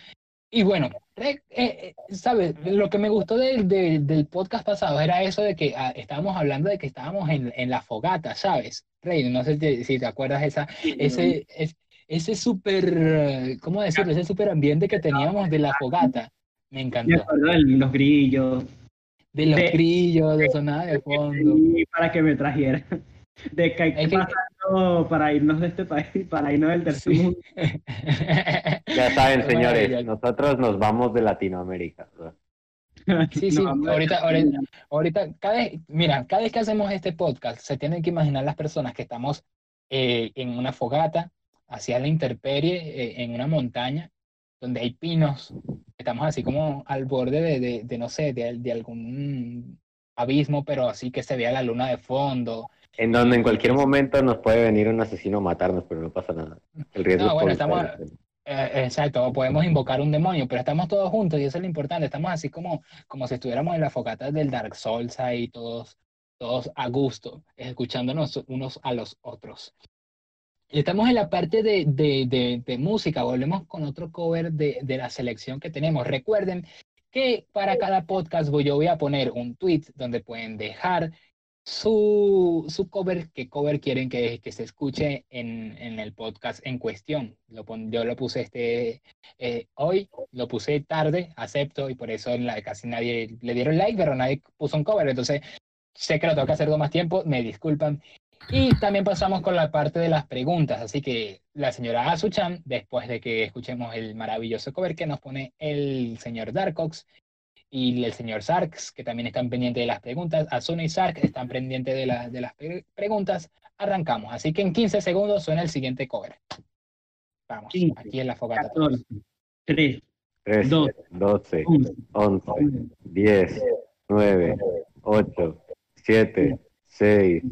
Y bueno, eh, eh, ¿sabes? Lo que me gustó del, del, del podcast pasado era eso de que ah, estábamos hablando de que estábamos en, en la fogata, ¿sabes? Rey, no sé si, si te acuerdas esa, ese, es- ese súper, ¿cómo decirlo? Ese súper ambiente que teníamos de la fogata. Me encantó. de los grillos, De los de- grillos, de sonada de fondo. y para que me trajera. De que hay que pasarlo para irnos de este país, para irnos del tercer Sí. mundo. Ya saben, señores, nosotros nos vamos de Latinoamérica. ¿verdad? Sí, sí, ahorita- ahorita- Ahorita, cada vez, mira, cada vez que hacemos este podcast, se tienen que imaginar las personas que estamos eh, en una fogata, hacia la intemperie, eh, en una montaña, donde hay pinos, estamos así como al borde de, de, de, no sé, de, de algún abismo, pero así que se vea la luna de fondo. En donde en cualquier momento nos puede venir un asesino a matarnos, pero no pasa nada. El riesgo No, bueno, estamos-. Eh, exacto, podemos invocar un demonio, pero estamos todos juntos y eso es lo importante. Estamos así como, como si estuviéramos en la fogata del Dark Souls ahí, todos, todos a gusto, escuchándonos unos a los otros. Estamos en la parte de, de, de, de música. Volvemos con otro cover de, la selección que tenemos. Recuerden que para cada podcast voy, yo voy a poner un tweet donde pueden dejar su, su cover, qué cover quieren que, que se escuche en, en el podcast en cuestión. Lo pon- yo lo puse este eh, hoy, lo puse tarde, acepto, y por eso la- casi nadie le dieron like, pero nadie puso un cover. Entonces, sé que lo tengo que hacer más tiempo, me disculpan. Y también pasamos con la parte de las preguntas. Así que la señora Asuchan, después de que escuchemos el maravilloso cover que nos pone el señor Darkox y el señor Sarks, que también están pendientes de las preguntas, Asuna y Sark están pendientes de, la- de las pre- preguntas, arrancamos. Así que en 15 segundos suena el siguiente cover. Vamos, 15, aquí en la fogata. 14, 3, 13, Dos. 12, 11, 11, 10, 9, 8, 7, 6,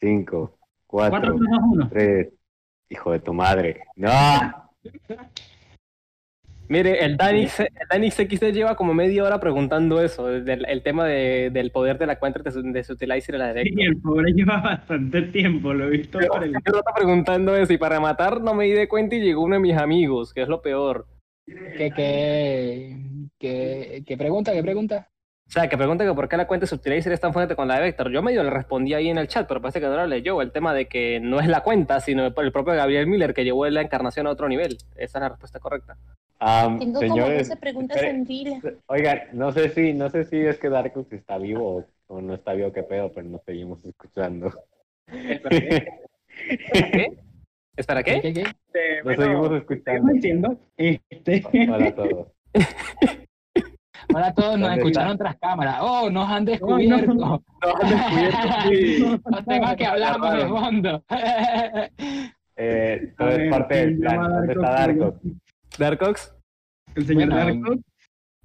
5, 4, 4, 3, 2, 1. 3. Hijo de tu madre. ¡No! Mire, el Danix, el Danix XD lleva como media hora preguntando eso, del, el tema de- del poder de la cuenta de su, de su utilizer en la Sí, directa. el pobre lleva bastante tiempo, lo he visto por el... Yo está preguntando eso y para rematar no me di de cuenta y llegó uno de mis amigos, que es lo peor. ¿Qué, qué, qué, qué pregunta? ¿Qué pregunta? O sea, que pregunta que por qué la cuenta de Subtilizer es tan fuerte con la de Vector. Yo medio le respondí ahí en el chat, pero parece que no lo leyó. El tema de que no es la cuenta, sino el propio Gabriel Miller que llevó la encarnación a otro nivel. Esa es la respuesta correcta. Tengo como señores, 12 preguntas espere- en fila. Oigan, no sé si, no sé si es que Darkus está vivo o, o no está vivo, qué pedo, pero nos seguimos escuchando. ¿Qué? ¿Espera qué? ¿Qué, qué? Este, Nos bueno, seguimos escuchando. diciendo, este, Hola a todos. Ahora todos nos ¿Dónde escucharon tras cámara. ¡Oh, nos han no. descubierto! No, han descubierto, sí. Los temas que hablamos de fondo. Eh, todo es parte del ¿quién plan. ¿Dónde está Darko? Darko? Darkox. el señor Bueno, Darko,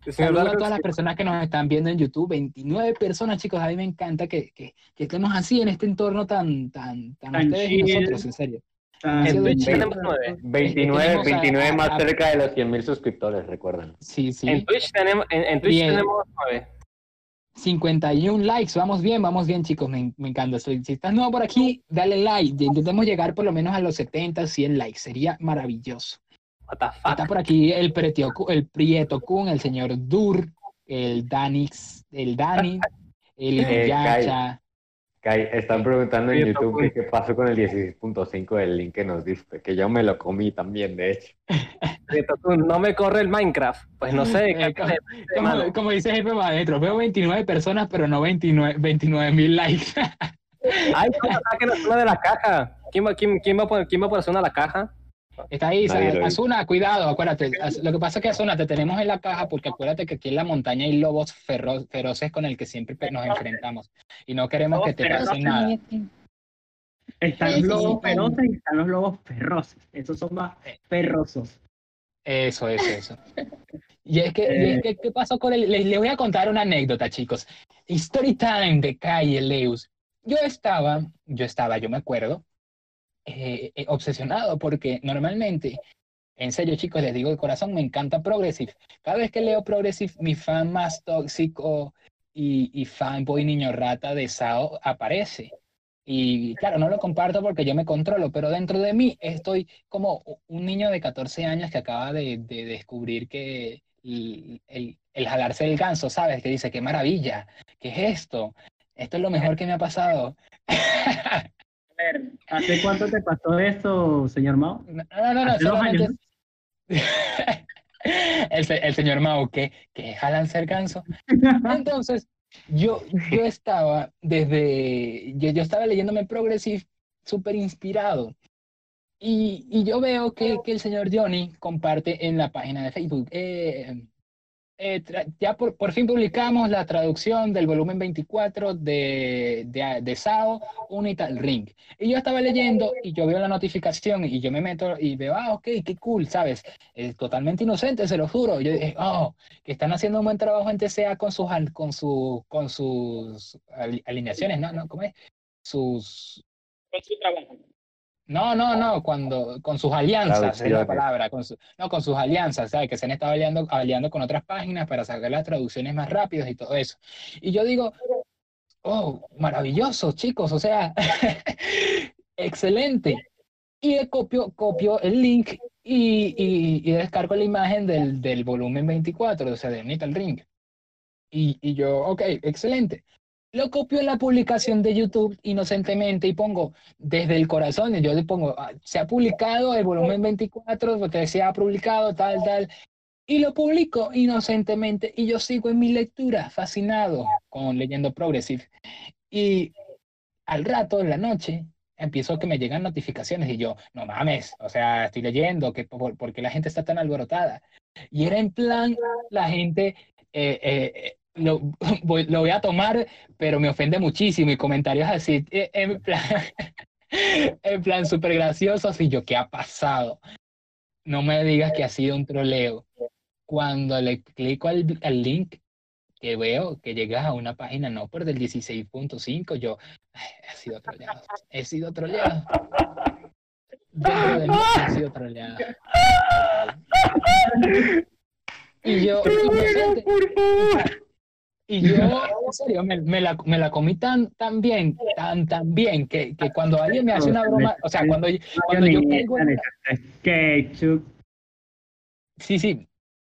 el señor Saludos a Darkox. todas las personas que nos están viendo en YouTube. 29 personas, chicos. A mí me encanta que, que, que estemos así en este entorno tan, tan, tan, Tan ustedes y nosotros, en serio. Ah, En En Twitch Sí. tenemos nueve. 29, Tenemos a- 29 más a- cerca de los 100.000 suscriptores, recuerden. Sí, sí. En Twitch tenemos, en, en Twitch tenemos nueve. 51 likes, vamos bien, vamos bien, chicos, me, me encanta. Si estás nuevo por aquí, dale like. Intentemos llegar por lo menos a los 70, 100 likes, sería maravilloso. What the fuck? Está por aquí el, Pretio, el Prieto Kun, el señor Dur, el Danix, el Dani, el Eh, Yacha. Kai, están preguntando en YouTube que qué pasó con el 16.5 del link que nos diste, que yo me lo comí también, de hecho. No me corre el Minecraft. Pues no sé. Eh, ¿qué- qué- Como, como dice Jefe Maestro, veo 29 personas, pero no 29 mil likes. Ay, no, saquen una de la caja. ¿Quién va, quién, quién va a poner, quién va a poner una de la caja? Está ahí. Asuna, cuidado, acuérdate. Lo que pasa es que Asuna te tenemos en la caja porque acuérdate que aquí en la montaña hay lobos feroces con el que siempre nos enfrentamos y no queremos que te pase nada. están los lobos feroces y están los lobos perrosos. Esos son más perrosos. Eso, eso, eso. Y es que, y Eh. es que ¿qué pasó con el? Les, les voy a contar una anécdota, chicos. Story time de Kai Leus. Yo estaba, yo estaba, yo me acuerdo, eh, eh, obsesionado porque normalmente, en serio, chicos, les digo de corazón, me encanta Progressive. Cada vez que leo Progressive, mi fan más tóxico y, y fanboy niño rata de Sao aparece. Y claro, no lo comparto porque yo me controlo, pero dentro de mí estoy como un niño de 14 años que acaba de, de descubrir que el, el, el, jalarse el ganso, ¿sabes? Que dice, qué maravilla, ¿qué es esto? Esto es lo mejor que me ha pasado. Ver, ¿hace cuánto te pasó esto, señor Mao? No, no, no, solamente... el, el, señor Mao, que, que jalanse el ganso. Entonces, yo, yo estaba desde, yo, yo estaba leyéndome Progressive súper inspirado. Y, y, yo veo que, que, el señor Johnny comparte en la página de Facebook. Eh, eh, ya por, por, fin publicamos la traducción del volumen 24 de, de, de Sao Unital Ring. Y yo estaba leyendo y yo veo la notificación y yo me meto y veo, ah, ok, qué cool, ¿sabes? Es totalmente inocente, se lo juro. Yo dije, oh, que están haciendo un buen trabajo en TCA con sus, con su, con sus alineaciones, ¿no? ¿no? ¿Cómo es? Sus... Con su trabajo. No, no, no, cuando con sus alianzas, es la palabra, con su, no, con sus alianzas, ¿sabes? Que se han estado aliando, aliando con otras páginas para sacar las traducciones más rápidas y todo eso. Y yo digo, oh, maravilloso, chicos, o sea, excelente. Y copio, copio el link y, y, y, descargo la imagen del, del volumen 24, o sea, de Nital Ring. Y, y yo, ok, excelente lo copio en la publicación de YouTube inocentemente y pongo desde el corazón, y yo le pongo, ah, se ha publicado el volumen 24, porque se ha publicado tal, tal, y lo publico inocentemente y yo sigo en mi lectura, fascinado con leyendo Progressive. Y al rato, en la noche, empiezo que me llegan notificaciones y yo, no mames, o sea, estoy leyendo, que, por, ¿por qué la gente está tan alborotada? Y era en plan, la gente... Eh, eh, lo voy, lo voy a tomar, pero me ofende muchísimo y comentarios así, eh, en plan, en plan súper graciosos y yo, ¿qué ha pasado? No me digas que ha sido un troleo. Cuando le clico al, al link, que veo que llegas a una página no por del 16.5, yo, he sido troleado, he sido troleado. Dentro de mí he sido troleado. Y yo, y yo, en serio, me, me, la, me la comí tan, tan bien, tan, tan bien, que, que cuando alguien me hace una broma, o sea, cuando, cuando yo caigo... Sí, sí.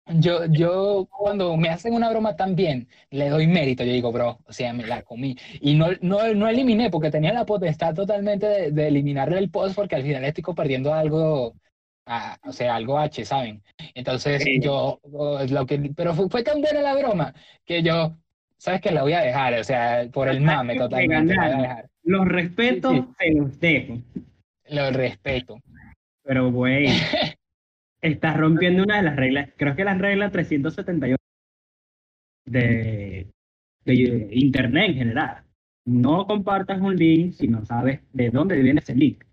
Yo, yo, cuando me hacen una broma tan bien, le doy mérito. Yo digo, bro, o sea, me la comí. Y no, no, no eliminé, porque tenía la potestad totalmente de, de eliminarle el post, porque al final estoy perdiendo algo, a, o sea, algo H, ¿saben? Entonces sí. yo, lo que, pero fue, fue, tan buena la broma que yo, ¿sabes que La voy a dejar, o sea, por el mame totalmente. La voy a dejar. Los respetos sí, sí. se los dejo. Los respeto. Pero, güey, estás rompiendo una de las reglas, creo que la regla 378 de, de Internet en general. No compartas un link si no sabes de dónde viene ese link.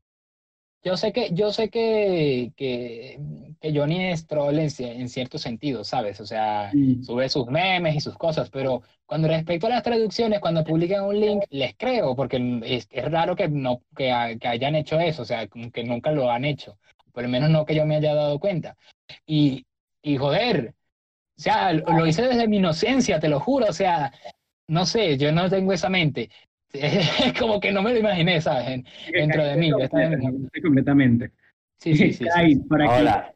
Yo sé que, yo sé que, que, que Johnny es troll en, en, cierto sentido, ¿sabes? O sea, sube sus memes y sus cosas, pero cuando respecto a las traducciones, cuando publican un link, les creo, porque es, es raro que, no, que, que, hayan hecho eso, o sea, que nunca lo han hecho, por lo menos no que yo me haya dado cuenta. Y, y joder, o sea, lo hice desde mi inocencia, te lo juro, o sea, no sé, yo no tengo esa mente. Es como que no me lo imaginé, ¿sabes? Dentro de mí. Completamente. completamente. Sí, sí, sí. sí, sí. Por aquí. Hola.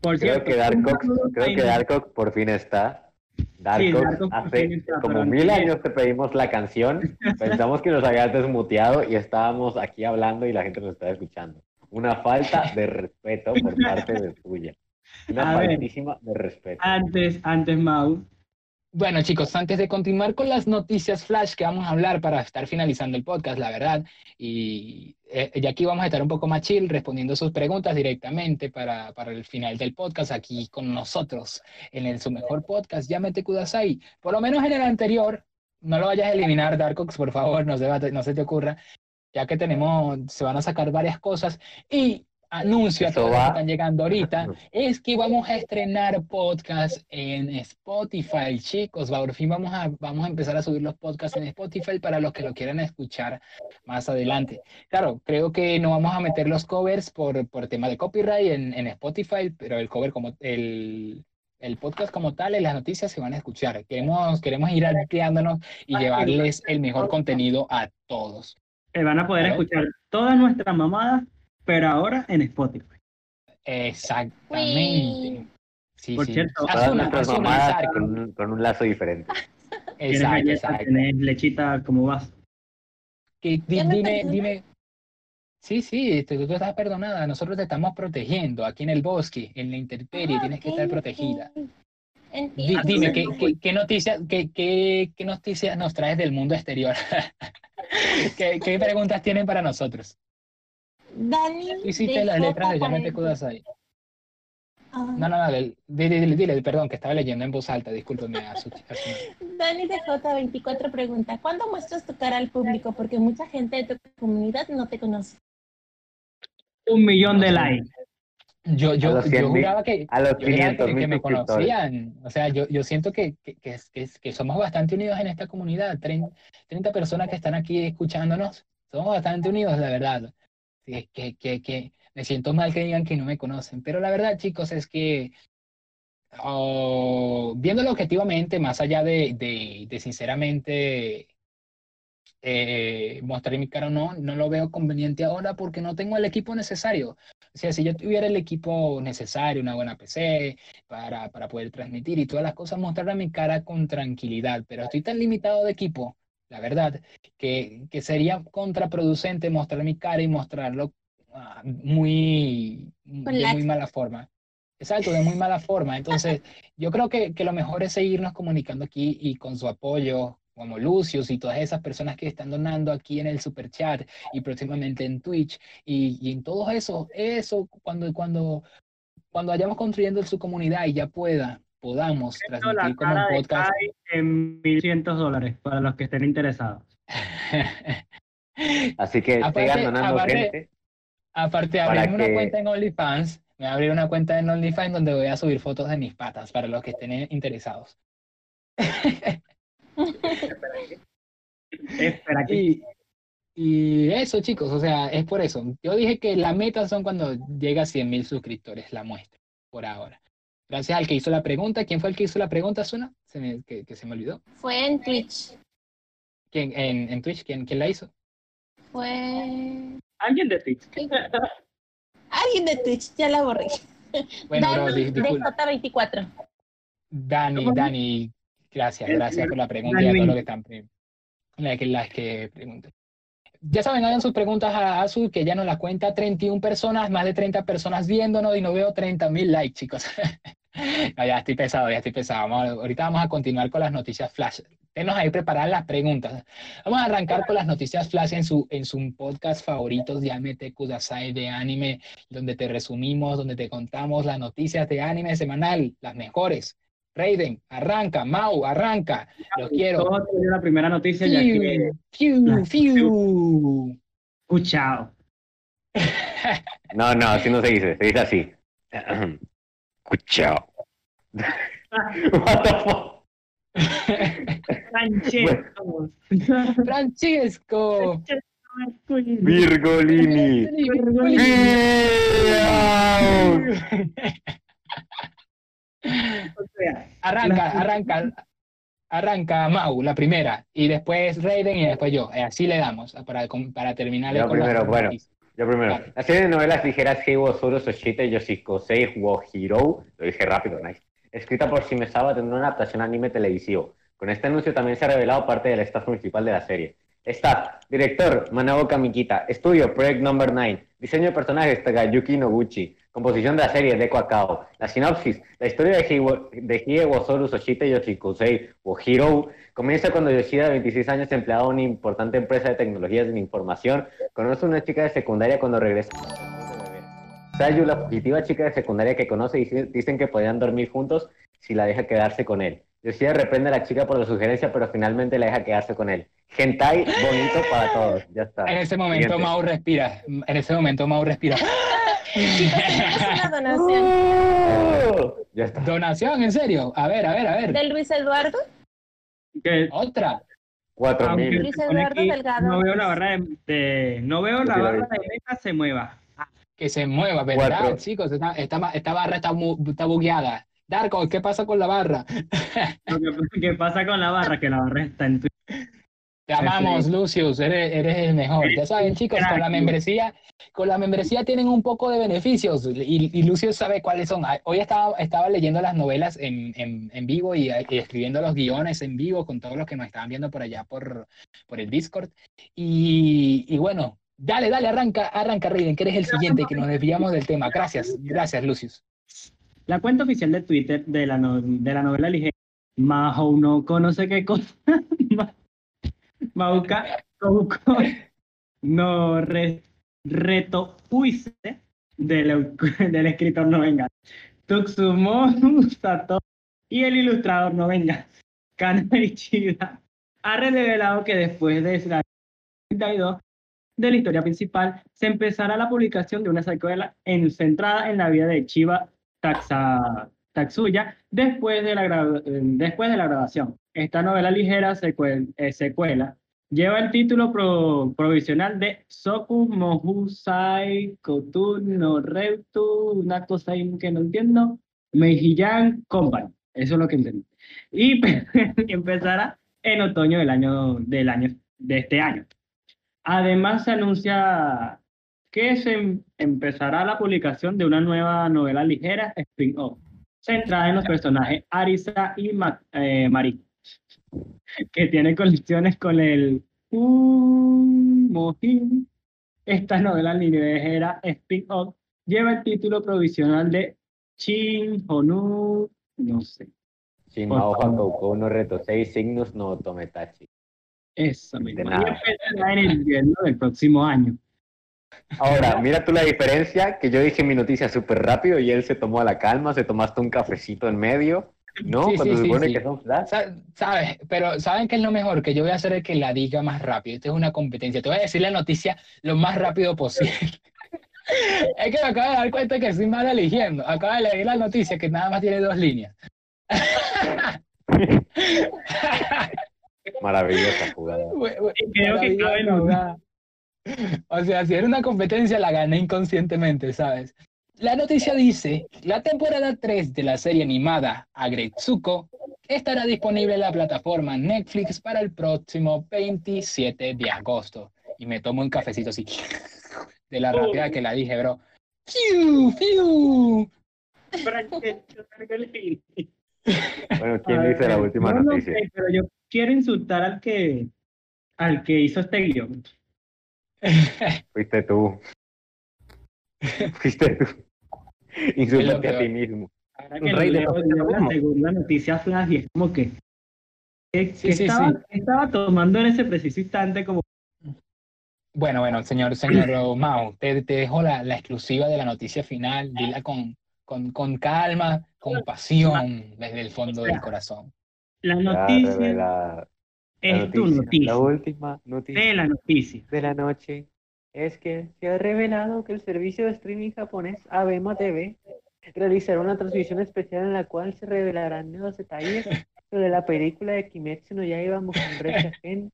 Por creo cierto, que Darkox, creo que Darkox por fin está. Darkox, sí, Darkox hace está, como mil años te pedimos la canción, pensamos que nos habías desmuteado y estábamos aquí hablando y la gente nos estaba escuchando. Una falta de respeto por parte de tuya. Una faltísima de respeto. Antes, antes, Mau, bueno, chicos, antes de continuar con las noticias flash que vamos a hablar para estar finalizando el podcast, la verdad, y, eh, y aquí vamos a estar un poco más chill respondiendo sus preguntas directamente para, para el final del podcast, aquí con nosotros en el, su mejor podcast, Llámete Kudasai. Por lo menos en el anterior, no lo vayas a eliminar, Darkox, por favor, no se, no se te ocurra, ya que tenemos, se van a sacar varias cosas. Y anuncio a todos los que están llegando ahorita es que vamos a estrenar podcast en Spotify, chicos. Por fin vamos a, vamos a empezar a subir los podcasts en Spotify para los que lo quieran escuchar más adelante. Claro, creo que no vamos a meter los covers por, por tema de copyright en, en Spotify, pero el cover como el, el podcast como tal y las noticias se van a escuchar. Queremos, queremos ir ampliándonos y llevarles el mejor contenido a todos. eh, van a poder escuchar todas nuestras mamadas, pero ahora en Spotify. Exactamente. Sí, Por sí. cierto, Haz una, haz con, un- con un lazo diferente. Exacto, exacto. tienes lechita, ¿cómo vas? Que di- ¿Ya me dime, dime. Sí, sí, tú, tú estás perdonada. Nosotros te estamos protegiendo aquí en el bosque, en la intemperie, Ah, tienes que estar protegida. Entiendo. dime, ¿qué, qué, qué noticias, qué, qué, qué noticias nos traes del mundo exterior? ¿Qué, qué preguntas tienen para nosotros? Dani. Hiciste las letras de J40. Yamete Kudasai. Ah, No, no, no, dile, dile, dile, perdón, que estaba leyendo en voz alta, discúlpeme. Azu- Azu- Dani de J24 pregunta, ¿cuándo muestras tu cara al público? Porque mucha gente de tu comunidad no te conoce. Un millón de likes. Yo, A yo, los yo 100 mil- juraba que, A los yo juraba 500 que, que me conocían. O sea, yo, yo siento que, que, que somos bastante unidos en esta comunidad. 30, 30 personas que están aquí escuchándonos. Somos bastante unidos, la verdad. Que, que, que me siento mal que digan que no me conocen. Pero la verdad, chicos, es que oh, viéndolo objetivamente, más allá de, de, sinceramente eh, mostrar mi cara o no, no lo veo conveniente ahora porque no tengo el equipo necesario. O sea, si yo tuviera el equipo necesario, una buena PC para, para poder transmitir y todas las cosas, mostrar mi cara con tranquilidad, pero estoy tan limitado de equipo, la verdad, que, que sería contraproducente mostrar mi cara y mostrarlo ah, muy, de muy mala forma. Exacto, de muy mala forma. Entonces, yo creo que, que lo mejor es seguirnos comunicando aquí y con su apoyo, como Lucius y todas esas personas que están donando aquí en el super chat y próximamente en Twitch y, y en todo eso, eso cuando, cuando, cuando vayamos construyendo su comunidad y ya pueda, podamos transmitir como un podcast. En 1.100 dólares para los que estén interesados. Así que Aparte- sigan donando aparte- gente. Aparte abrirme una cuenta en OnlyFans, me voy a abrir una cuenta en OnlyFans donde voy a subir fotos de mis patas para los que estén interesados. Espera que Y, y eso, chicos, o sea, es por eso. Yo dije que la meta son cuando llega a 100 mil suscriptores, la muestra, por ahora. Gracias al que hizo la pregunta. ¿Quién fue el que hizo la pregunta, Suna? Se me- que, que se me olvidó. Fue en Twitch. ¿Quién, en, en Twitch? ¿Quién, quién la hizo? Fue alguien de Twitch. alguien de Twitch, ya la borré. Bueno, bro, Dani di- de disculpa. J24. Dani. Dani, gracias, gracias por la pregunta y a todos los que están las que, las que preguntan. Ya saben, hagan sus preguntas a Azul, que ya nos la cuenta 31 personas, más de 30 personas viéndonos y no veo 30 mil likes, chicos. No, ya estoy pesado, ya estoy pesado. Vamos a- ahorita vamos a continuar con las noticias flash. Tenos ahí preparadas las preguntas. Vamos a arrancar con las noticias flash en su, en su podcast favorito, Yamete Kudasai de anime, donde te resumimos, donde te contamos las noticias de anime semanal, las mejores. Raiden, arranca, Mau, arranca. Los quiero. La primera noticia ya que Fiu, fiu, fiu. escuchado. No, no, así no se dice. Se dice así. Escuchao. What the fuck? Francesco. Francesco. Virgolini. O sea, Arranca, arranca, arranca Mau, la primera, y después Raiden y después yo. Eh, Así le damos para, terminar Yo con bueno. Yo primero. La serie de novelas ligeras Heiwo Zuru Soshite Yoshikosei wo lo dije rápido, nice. Escrita por Shimesawa tendrá una adaptación anime televisivo. Con este anuncio también se ha revelado parte del staff principal de la serie. Staff, director, Manabo Kamikita, estudio, Project Number 9, diseño de personajes, Tagayuki Noguchi, composición de la serie, Deko Akao, la sinopsis, la historia de Heiwo- de Hie Wozoru Soshite Yoshikosei wo Hiro comienza cuando Yoshida, de 26 años, empleado en una importante empresa de tecnologías de la información, conoce a una chica de secundaria cuando regresa. Sayu, la fugitiva chica de secundaria que conoce, dice- dicen que podrían dormir juntos si la deja quedarse con él. Yoshida reprende a la chica por la sugerencia, pero finalmente la deja quedarse con él. Hentai bonito para todos. Ya está. En ese momento Siguiente. Mau respira. En ese momento Mau respira. Una donación Oh, ya está. Donación, en serio. A ver, a ver, a ver. del Luis Eduardo. Otra. Cuatro mil. Luis Eduardo aquí, Delgado. no veo la barra de, de- no veo la barra de meta se mueva. Que se mueva, ¿verdad, Cuatro. chicos? Esta, esta, esta barra está, mu- está bugueada. Darko, ¿qué pasa con la barra? Lo que, ¿qué pasa con la barra? Que la barra está en Twitter. Te amamos, Lucius, eres, eres el mejor. Ya saben, chicos, con la membresía, con la membresía tienen un poco de beneficios y, y Lucius sabe cuáles son. Ah, Hoy estaba, estaba leyendo las novelas en, en, en vivo y, y escribiendo los guiones en vivo con todos los que nos estaban viendo por allá por, por el Discord. Y, y bueno, dale, dale, arranca, arranca, Raiden, que eres el siguiente, que nos desviamos del tema. Gracias, gracias, Lucius. La cuenta oficial de Twitter de la, no- de la novela ligera, Maho no conoce qué cosa, Ma- Mauka Kouko no re, reto uise del, escritor no venga, Tutsumo Sato y el ilustrador no venga, Kana Ichida, ha revelado que después de la 32 de la historia principal, se empezará la publicación de una secuela en- centrada en la vida de Chiba Taxa, Tatsuya después de, la grabación. Esta novela ligera secue- eh, secuela lleva el título pro- provisional de Soku Mohusai Kotu no Reutu, una cosa ahí que no entiendo, Meijiyan Company. Eso es lo que entendí. Y empezará en otoño del año, del año de este año. Además, se anuncia que se em- empezará la publicación de una nueva novela ligera, spin-off, centrada en los personajes Arisa y Ma- eh, Mari, que tiene conexiones con el Mojin. Esta novela ligera spin-off lleva el título provisional de Shin Honu, no sé, favor. Hakoukou no reto 6 signos no Tometachi. eso mismo. Y en el invierno del próximo año. Ahora, mira tú la diferencia, que yo dije mi noticia súper rápido y él se tomó a la calma, se tomaste un cafecito en medio, ¿no? Sí, Cuando sí, se supone sí. que son flash. ¿Sabes? Pero ¿saben qué es lo mejor? Que yo voy a ser el que la diga más rápido. Esto es una competencia. Te voy a decir la noticia lo más rápido posible. Es que me acabo de dar cuenta que estoy mal eligiendo. Acabo de leer la noticia que nada más tiene dos líneas. Maravillosa jugada. Y creo que cabe en Maravillosa una. jugada. O sea, si era una competencia, la gané inconscientemente, ¿sabes? La noticia dice, la temporada 3 de la serie animada Agretsuko estará disponible en la plataforma Netflix para el próximo 27 de agosto. Y me tomo un cafecito así, de la rápida que la dije, bro. ¡Fiu, fiu! Bueno, ¿quién dice la última no, no noticia? sé, pero yo quiero insultar al que al que hizo este guion. Fuiste tú. Fuiste tú. Insúltate a ti mismo. Ahora Un que rey de leo, los leo la segunda noticia flash y es como que ¿qué, Sí, qué sí, estaba, sí. qué estaba tomando en ese preciso instante como Bueno, bueno, señor, señor Mao, te, te dejo la, la exclusiva de la noticia final. Dila con, con, con calma, con pasión, desde el fondo del corazón. la noticia la es tu noticia. noticia La última noticia de la noticia. de la noche es que se ha revelado que el servicio de streaming japonés Abema TV realizará una transmisión especial en la cual se revelarán nuevos detalles sobre la película de Kimetsu no Yaiba Mugen Gen,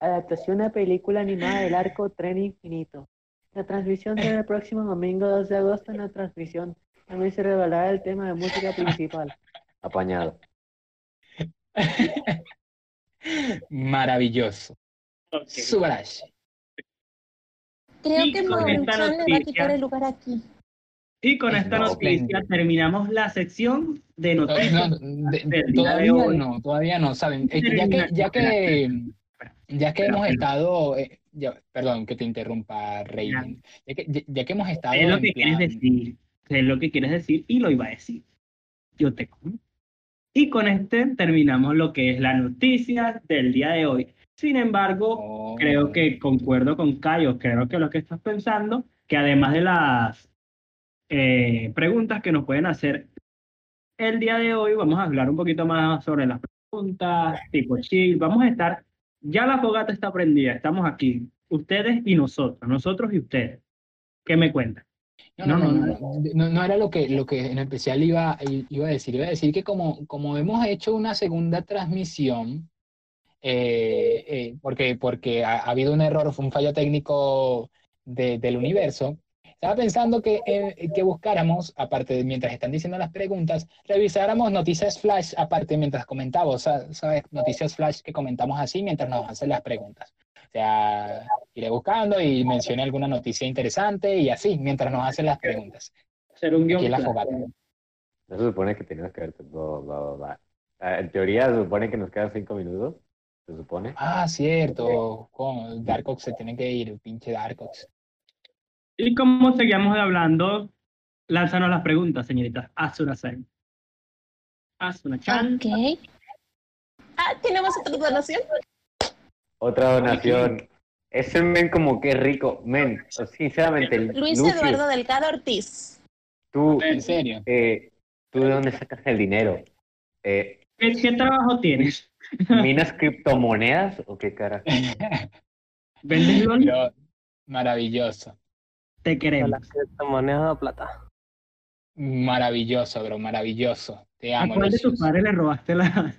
adaptación a película animada del arco Tren Infinito. La transmisión será el próximo domingo 2 de agosto en la transmisión. También se revelará el tema de música principal. Apañado. Maravilloso. Subarashi. Creo Y que con esta Maruchan le va a noticia- quitar el lugar aquí. Y con esta No, noticia terminamos la sección de No, noticias. no, de- del día de todavía hoy. no, todavía no, ¿saben? Eh, ya que, ya que, ya que hemos estado, eh, ya- perdón que te interrumpa, Raven, ya que, ya, ya que hemos estado Sé lo que quieres plan- decir, sé lo que quieres decir y lo iba a decir. Yo te. Y con este terminamos lo que es la noticia del día de hoy. Sin embargo, Oh. creo que concuerdo con Cayo, creo que lo que estás pensando, que además de las eh, preguntas que nos pueden hacer el día de hoy, vamos a hablar un poquito más sobre las preguntas, tipo chill, vamos a estar, ya la fogata está prendida, estamos aquí, ustedes y nosotros, nosotros y ustedes. ¿Qué me cuentan? No, no, no, no, no, no era lo que, lo que en especial iba, iba a decir. Iba a decir que como, como hemos hecho una segunda transmisión, eh, eh, porque, porque ha, ha habido un error, fue un fallo técnico de- del universo, Estaba pensando que, eh, que buscáramos, aparte de mientras están diciendo las preguntas, revisáramos noticias flash aparte mientras comentamos, o sea, ¿sabes? Noticias flash que comentamos así mientras nos hacen las preguntas. O sea, iré buscando y mencioné alguna noticia interesante y así, mientras nos hacen las preguntas. Hacer un guion. Aquí en la fogata. No se supone que teníamos que ver. va, va, va. Ah, En teoría se supone que nos quedan cinco minutos. Se supone. Ah, cierto. Con Darkox se tiene que ir, pinche Darkox. Y como seguíamos hablando, lánzanos las preguntas, señoritas. Asuna Sen. Asuna Chan. Ok. Ah, ¿tenemos otra donación? Otra donación. Ese men como que rico. Men, sinceramente, Luis Eduardo Delgado Ortiz. tú, ¿En serio? eh, ¿tú de dónde sacas el dinero? Eh, ¿Qué, qué trabajo tienes? ¿Minas criptomonedas o qué cara? ¿Vendes LOL? Maravilloso. Te queremos. La criptomoneda o plata. Maravilloso, bro, maravilloso. Te ¿A amo, cuál de tus padres le robaste la...?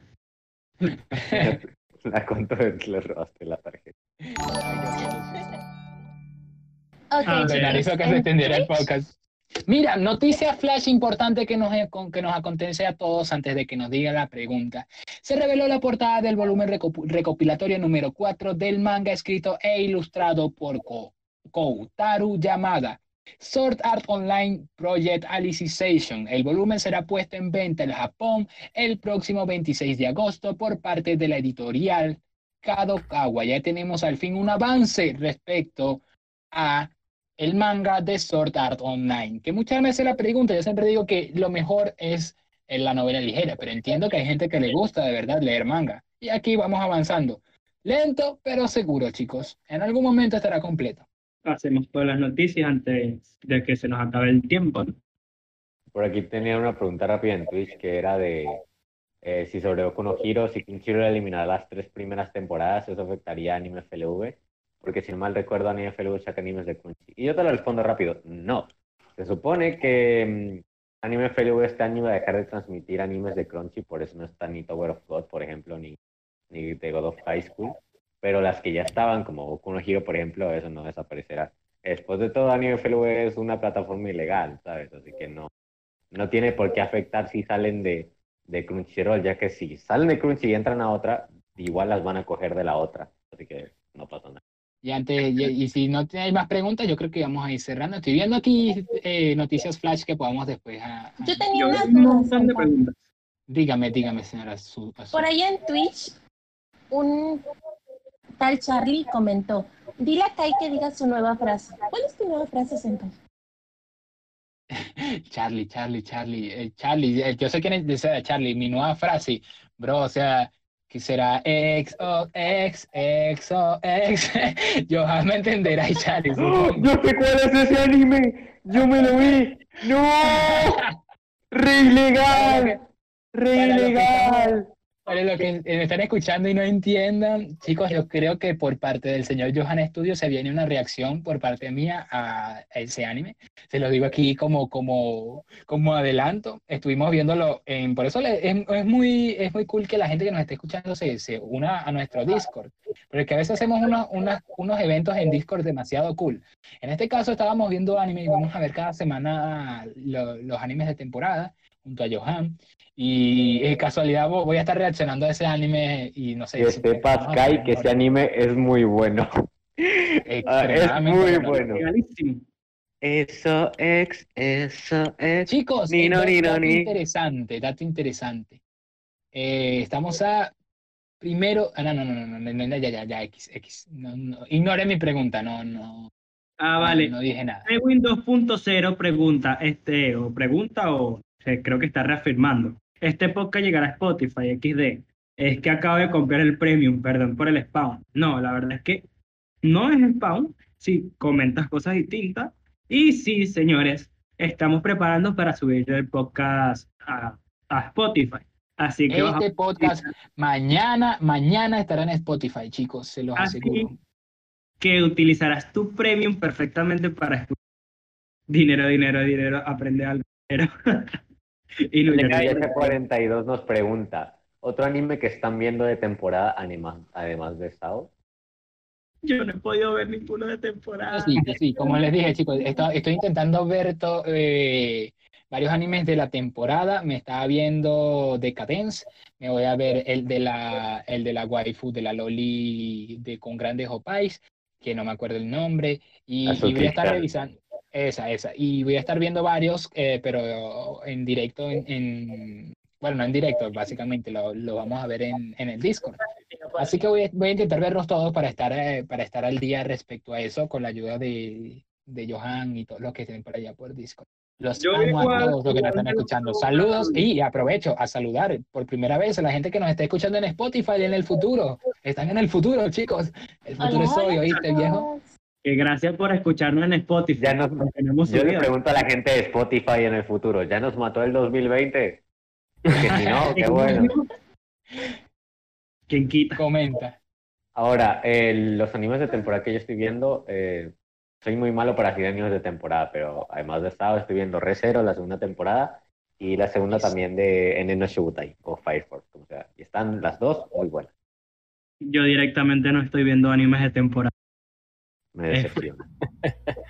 La cuánto le robaste la tarjeta. Ok, Ah, que se extendiera el podcast. Mira, noticia flash importante que nos, que nos acontece a todos antes de que nos diga la pregunta. Se reveló la portada del volumen reco- recopilatorio número 4 del manga escrito e ilustrado por Ko- Koutaru Yamada. Sword Art Online Project Alicization. El volumen será puesto en venta en Japón el próximo 26 de agosto por parte de la editorial Kadokawa. Ya tenemos al fin un avance respecto a el manga de Sword Art Online. Que muchas veces la pregunta, yo siempre digo que lo mejor es en la novela ligera, pero entiendo que hay gente que le gusta de verdad leer manga. Y aquí vamos avanzando. Lento, pero seguro, chicos. En algún momento estará completo. Hacemos todas las noticias antes de que se nos acabe el tiempo. ¿no? Por aquí tenía una pregunta rápida en Twitch que era de eh, si sobre Boku no Hero, si Crunchyroll eliminara las tres primeras temporadas, eso afectaría a Anime FLV. Porque si mal recuerdo, Anime FLV saca animes de Crunchy. Y yo te lo respondo rápido, no. Se supone que mm, Anime FLV este año va a dejar de transmitir animes de Crunchy, por eso no está ni Tower of God, por ejemplo, ni, ni The God of High School. Pero las que ya estaban, como Boku no Hero, por ejemplo, eso no desaparecerá. Después de todo, Anime FLV es una plataforma ilegal, ¿sabes? Así que no, no tiene por qué afectar si salen de, de Crunchyroll, ya que si salen de Crunchy y entran a otra, igual las van a coger de la otra. Así que no pasa nada. Y antes, y, y si no hay más preguntas, yo creo que vamos a ir cerrando. Estoy viendo aquí eh, noticias flash que podamos después. a- a- Yo tenía Yo una un montón de duda. preguntas. Dígame, dígame, señora. Su, Su- Por ahí en Twitch, un tal Charlie comentó, dile a Kai que diga su nueva frase. ¿Cuál es tu nueva frase, Senpai? Charlie, Charlie, Charlie, eh, Charlie, eh, yo sé quién es ese Charlie, mi nueva frase, bro, o sea, que será ex o ex, ex o ex, yo me entenderá, Charlie. supongo. ¡Oh! sé cuál es ese anime! ¡Yo me lo vi! ¡No! ¡Re ilegal! ¡Re ilegal! Para los que me están escuchando y no entiendan, chicos, yo creo que por parte del señor Johan Studio se viene una reacción por parte mía a ese anime. Se lo digo aquí como, como, como adelanto. Estuvimos viéndolo en, por eso le- es, es muy, es muy cool que la gente que nos esté escuchando se, se una a nuestro Discord. Porque a veces hacemos unos, unas- unos eventos en Discord demasiado cool. En este caso estábamos viendo anime y vamos a ver cada semana lo- los animes de temporada junto a Johan. Y eh, casualidad vo- voy a estar reaccionando a ese anime y no sé. Que si- sepas, Kai, que ese anime es muy bueno. Es muy bueno. Eso es, eso es. Chicos, Ni no, da- ni no, dato ni. interesante, dato interesante. Eh, estamos a primero. Ah, no, no, no, no, no, no, no, ya, ya, ya, X, X. No, no, ignore mi pregunta, no, no. Ah, vale. No, dije nada. Edwin 2.0 pregunta, este, o pregunta, o eh, creo que está reafirmando. Este podcast llegará a Spotify XD. Es que acabo de comprar el premium, perdón por el spawn. No, la verdad es que no es spawn si comentas cosas distintas. Y sí, señores, estamos preparando para subir el podcast a, a Spotify. Así que Este podcast mañana, mañana estará en Spotify, chicos, se los Así aseguro. que utilizarás tu premium perfectamente para escuchar. Dinero, dinero, dinero, aprende algo. Dinero. y cae- NKS42 nos pregunta, ¿otro anime que están viendo de temporada anima- además de Sao? Yo no he podido ver ninguno de temporada. Sí, sí, como les dije, chicos, esto- estoy intentando ver to- eh, varios animes de la temporada. Me estaba viendo Decadence, me voy a ver el de la, el de la waifu, de la Loli de, con grandes opais, que no me acuerdo el nombre, y, y voy a estar revisando, esa, esa, y voy a estar viendo varios, eh, pero en directo, en, en- bueno, no en directo, básicamente lo, lo vamos a ver en, en el Discord. Así que voy a, voy a intentar verlos todos para estar, eh, para estar al día respecto a eso, con la ayuda de, de Johan y todos los que estén por allá por Discord. Los Yo amo igual, a todos los que nos están escuchando. Saludos y aprovecho a saludar por primera vez a la gente que nos está escuchando en Spotify en el futuro. Están en el futuro, chicos. El futuro es hoy, ¿oíste, viejo? Que gracias por escucharnos en Spotify. Ya nos- porque no hemos Yo le pregunto a la gente de Spotify en el futuro, ¿ya nos mató el 2020? Porque si no, qué bueno. ¿Quién quita? Comenta. Ahora, eh, los animes de temporada que yo estoy viendo, eh, soy muy malo para decir animes de temporada, pero además de estado estoy viendo Re Zero, la segunda temporada, y la segunda también de Enen no Shibutai, o Fire Force, como sea. Y están las dos muy buenas. Yo directamente no estoy viendo animes de temporada. Me Eh, decepciona.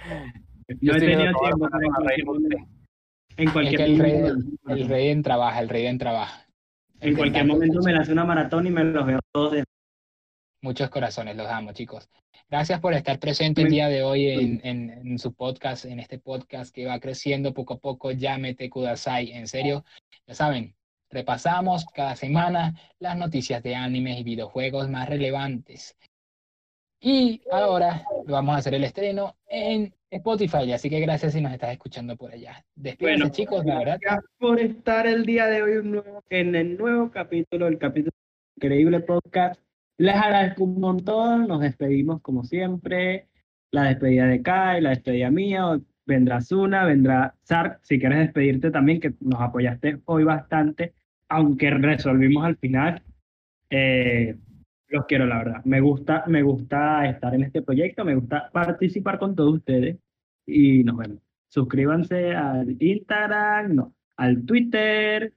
Yo he tenido tiempo para en las cualquier. En Es que el rey, el rey trabaja, el rey en trabaja. en cualquier momento me hace una maratón y me los veo todos de Muchos corazones, los amo, chicos. Gracias por estar presente el día de hoy en, en- en su podcast, en este podcast que va creciendo poco a poco. Llámete Kudasai. En serio, ya saben, repasamos cada semana las noticias de animes y videojuegos más relevantes. Y ahora vamos a hacer el estreno en Spotify, así que gracias si nos estás escuchando por allá. Despídense, Bueno, chicos, la verdad. Gracias por estar el día de hoy un nuevo- en el nuevo capítulo, el capítulo Increíble Podcast. Les agradezco un montón, nos despedimos como siempre. La despedida de Kai, la despedida mía, vendrá Zuna, vendrá Sark, si quieres despedirte también, que nos apoyaste hoy bastante, aunque resolvimos al final. Eh, los quiero, la verdad. Me gusta, me gusta estar en este proyecto, me gusta participar con todos ustedes y nos vemos. Suscríbanse al Instagram, no, al Twitter.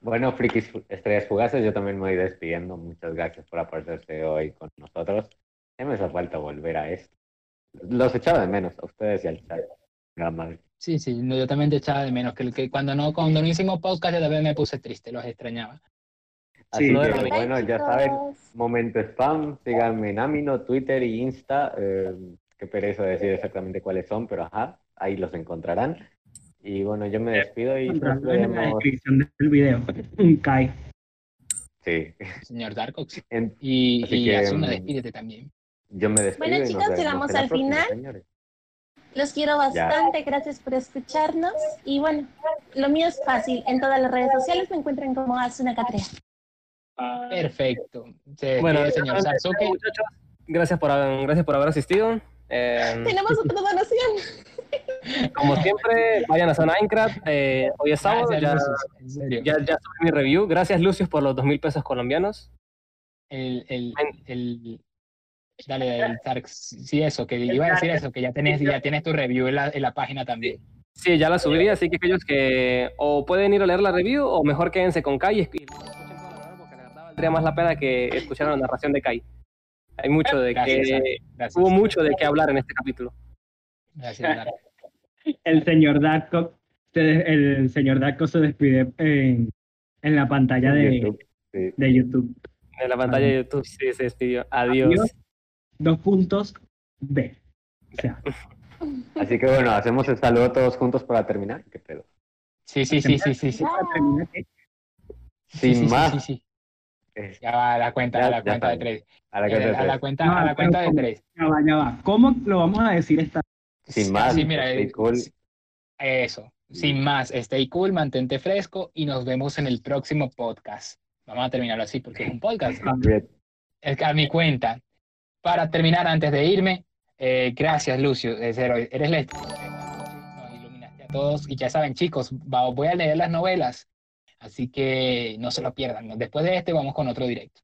Bueno, frikis estrellas fugaces, yo también me voy despidiendo. Muchas gracias por aparecerse hoy con nosotros. Ya me hace falta volver a esto. Los echaba de menos a ustedes y al chat. Sí, sí, no, yo también te echaba de menos que, que cuando no cuando no hicimos podcast yo también me puse triste, los extrañaba. Así Sí, que, bueno, ya saben, momento spam, síganme en Amino, Twitter y Insta. Eh, qué pereza decir exactamente cuáles son, pero ajá, ahí los encontrarán. Y bueno, yo me despido y nos Encontrarlo en la vemos. descripción del video. Un Kai. Sí, Señor Darkox. en- Y, Así y que, Asuna, mm, despídete también. yo me despido. Bueno, chicos, vemos llegamos al próxima, final. señores. Los quiero bastante, gracias por escucharnos. Y bueno, lo mío es fácil. En todas las redes sociales me encuentran como Asuna Catrea. Perfecto. Se Bueno, despide, señor entonces, Sarsuke. muchachos, gracias por, gracias por haber asistido. Eh, Tenemos otra donación. como siempre, vayan a Zona Minecraft. Eh, hoy es sábado, Gracias, ya, Lucius, en serio. ya, ya subí mi review. Gracias, Lucius, por los dos mil pesos colombianos. El, el, el, dale, el Sark, sí, eso, que iba a decir eso, que ya tienes, ya tienes tu review en la, en la página también. Sí, ya la subí, así que aquellos que o pueden ir a leer la review o mejor quédense con Kai y valdría más la pena que escucharan la narración de Kai. Hay mucho de Gracias, que. Gracias. hubo mucho de qué hablar en este capítulo. Gracias. El señor Darko, se- el señor Darko se despide en, en la pantalla de YouTube, sí. de YouTube. En la pantalla de YouTube sí se despidió. Adiós. Adiós. Dos puntos B. O sea, Así que bueno, hacemos el saludo todos juntos para terminar. ¿Qué pedo? Sí, sí, sí, sí, sí, sí. Sin Sí, sí, sí, más. Ya va a la cuenta, Ya- a la cuenta de tres. A la cuenta a la tres. cuenta, No, a la cuenta de tres. ya va, ya va. ¿Cómo lo vamos a decir esta? Sin más, Sí, mira, stay eh, cool. Eso. Sin más, stay cool, mantente fresco y nos vemos en el próximo podcast. Vamos a terminarlo así porque es un podcast. A mi cuenta. Para terminar, antes de irme, eh, gracias, Lucio. eres la. Nos iluminaste a todos. Y ya saben, chicos, voy a leer las novelas. Así que no se lo pierdan. Después de este, vamos con otro directo.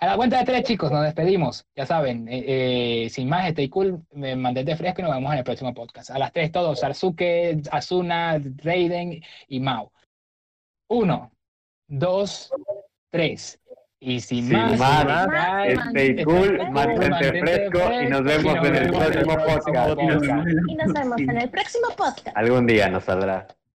A la cuenta de tres, chicos, nos despedimos. Ya saben, eh, eh, sin más, stay cool, eh, mantente fresco y nos vemos en el próximo podcast. A las tres, todos: Sarsuke, Asuna, Raiden y Mao. Uno, dos, tres. Y sin, Sin más, más, más, Bye. Stay cool, mantente Mantente fresco y nos vemos fresco. en el próximo podcast. Y nos vemos en el Y nos vemos en el próximo podcast. Algún día nos saldrá.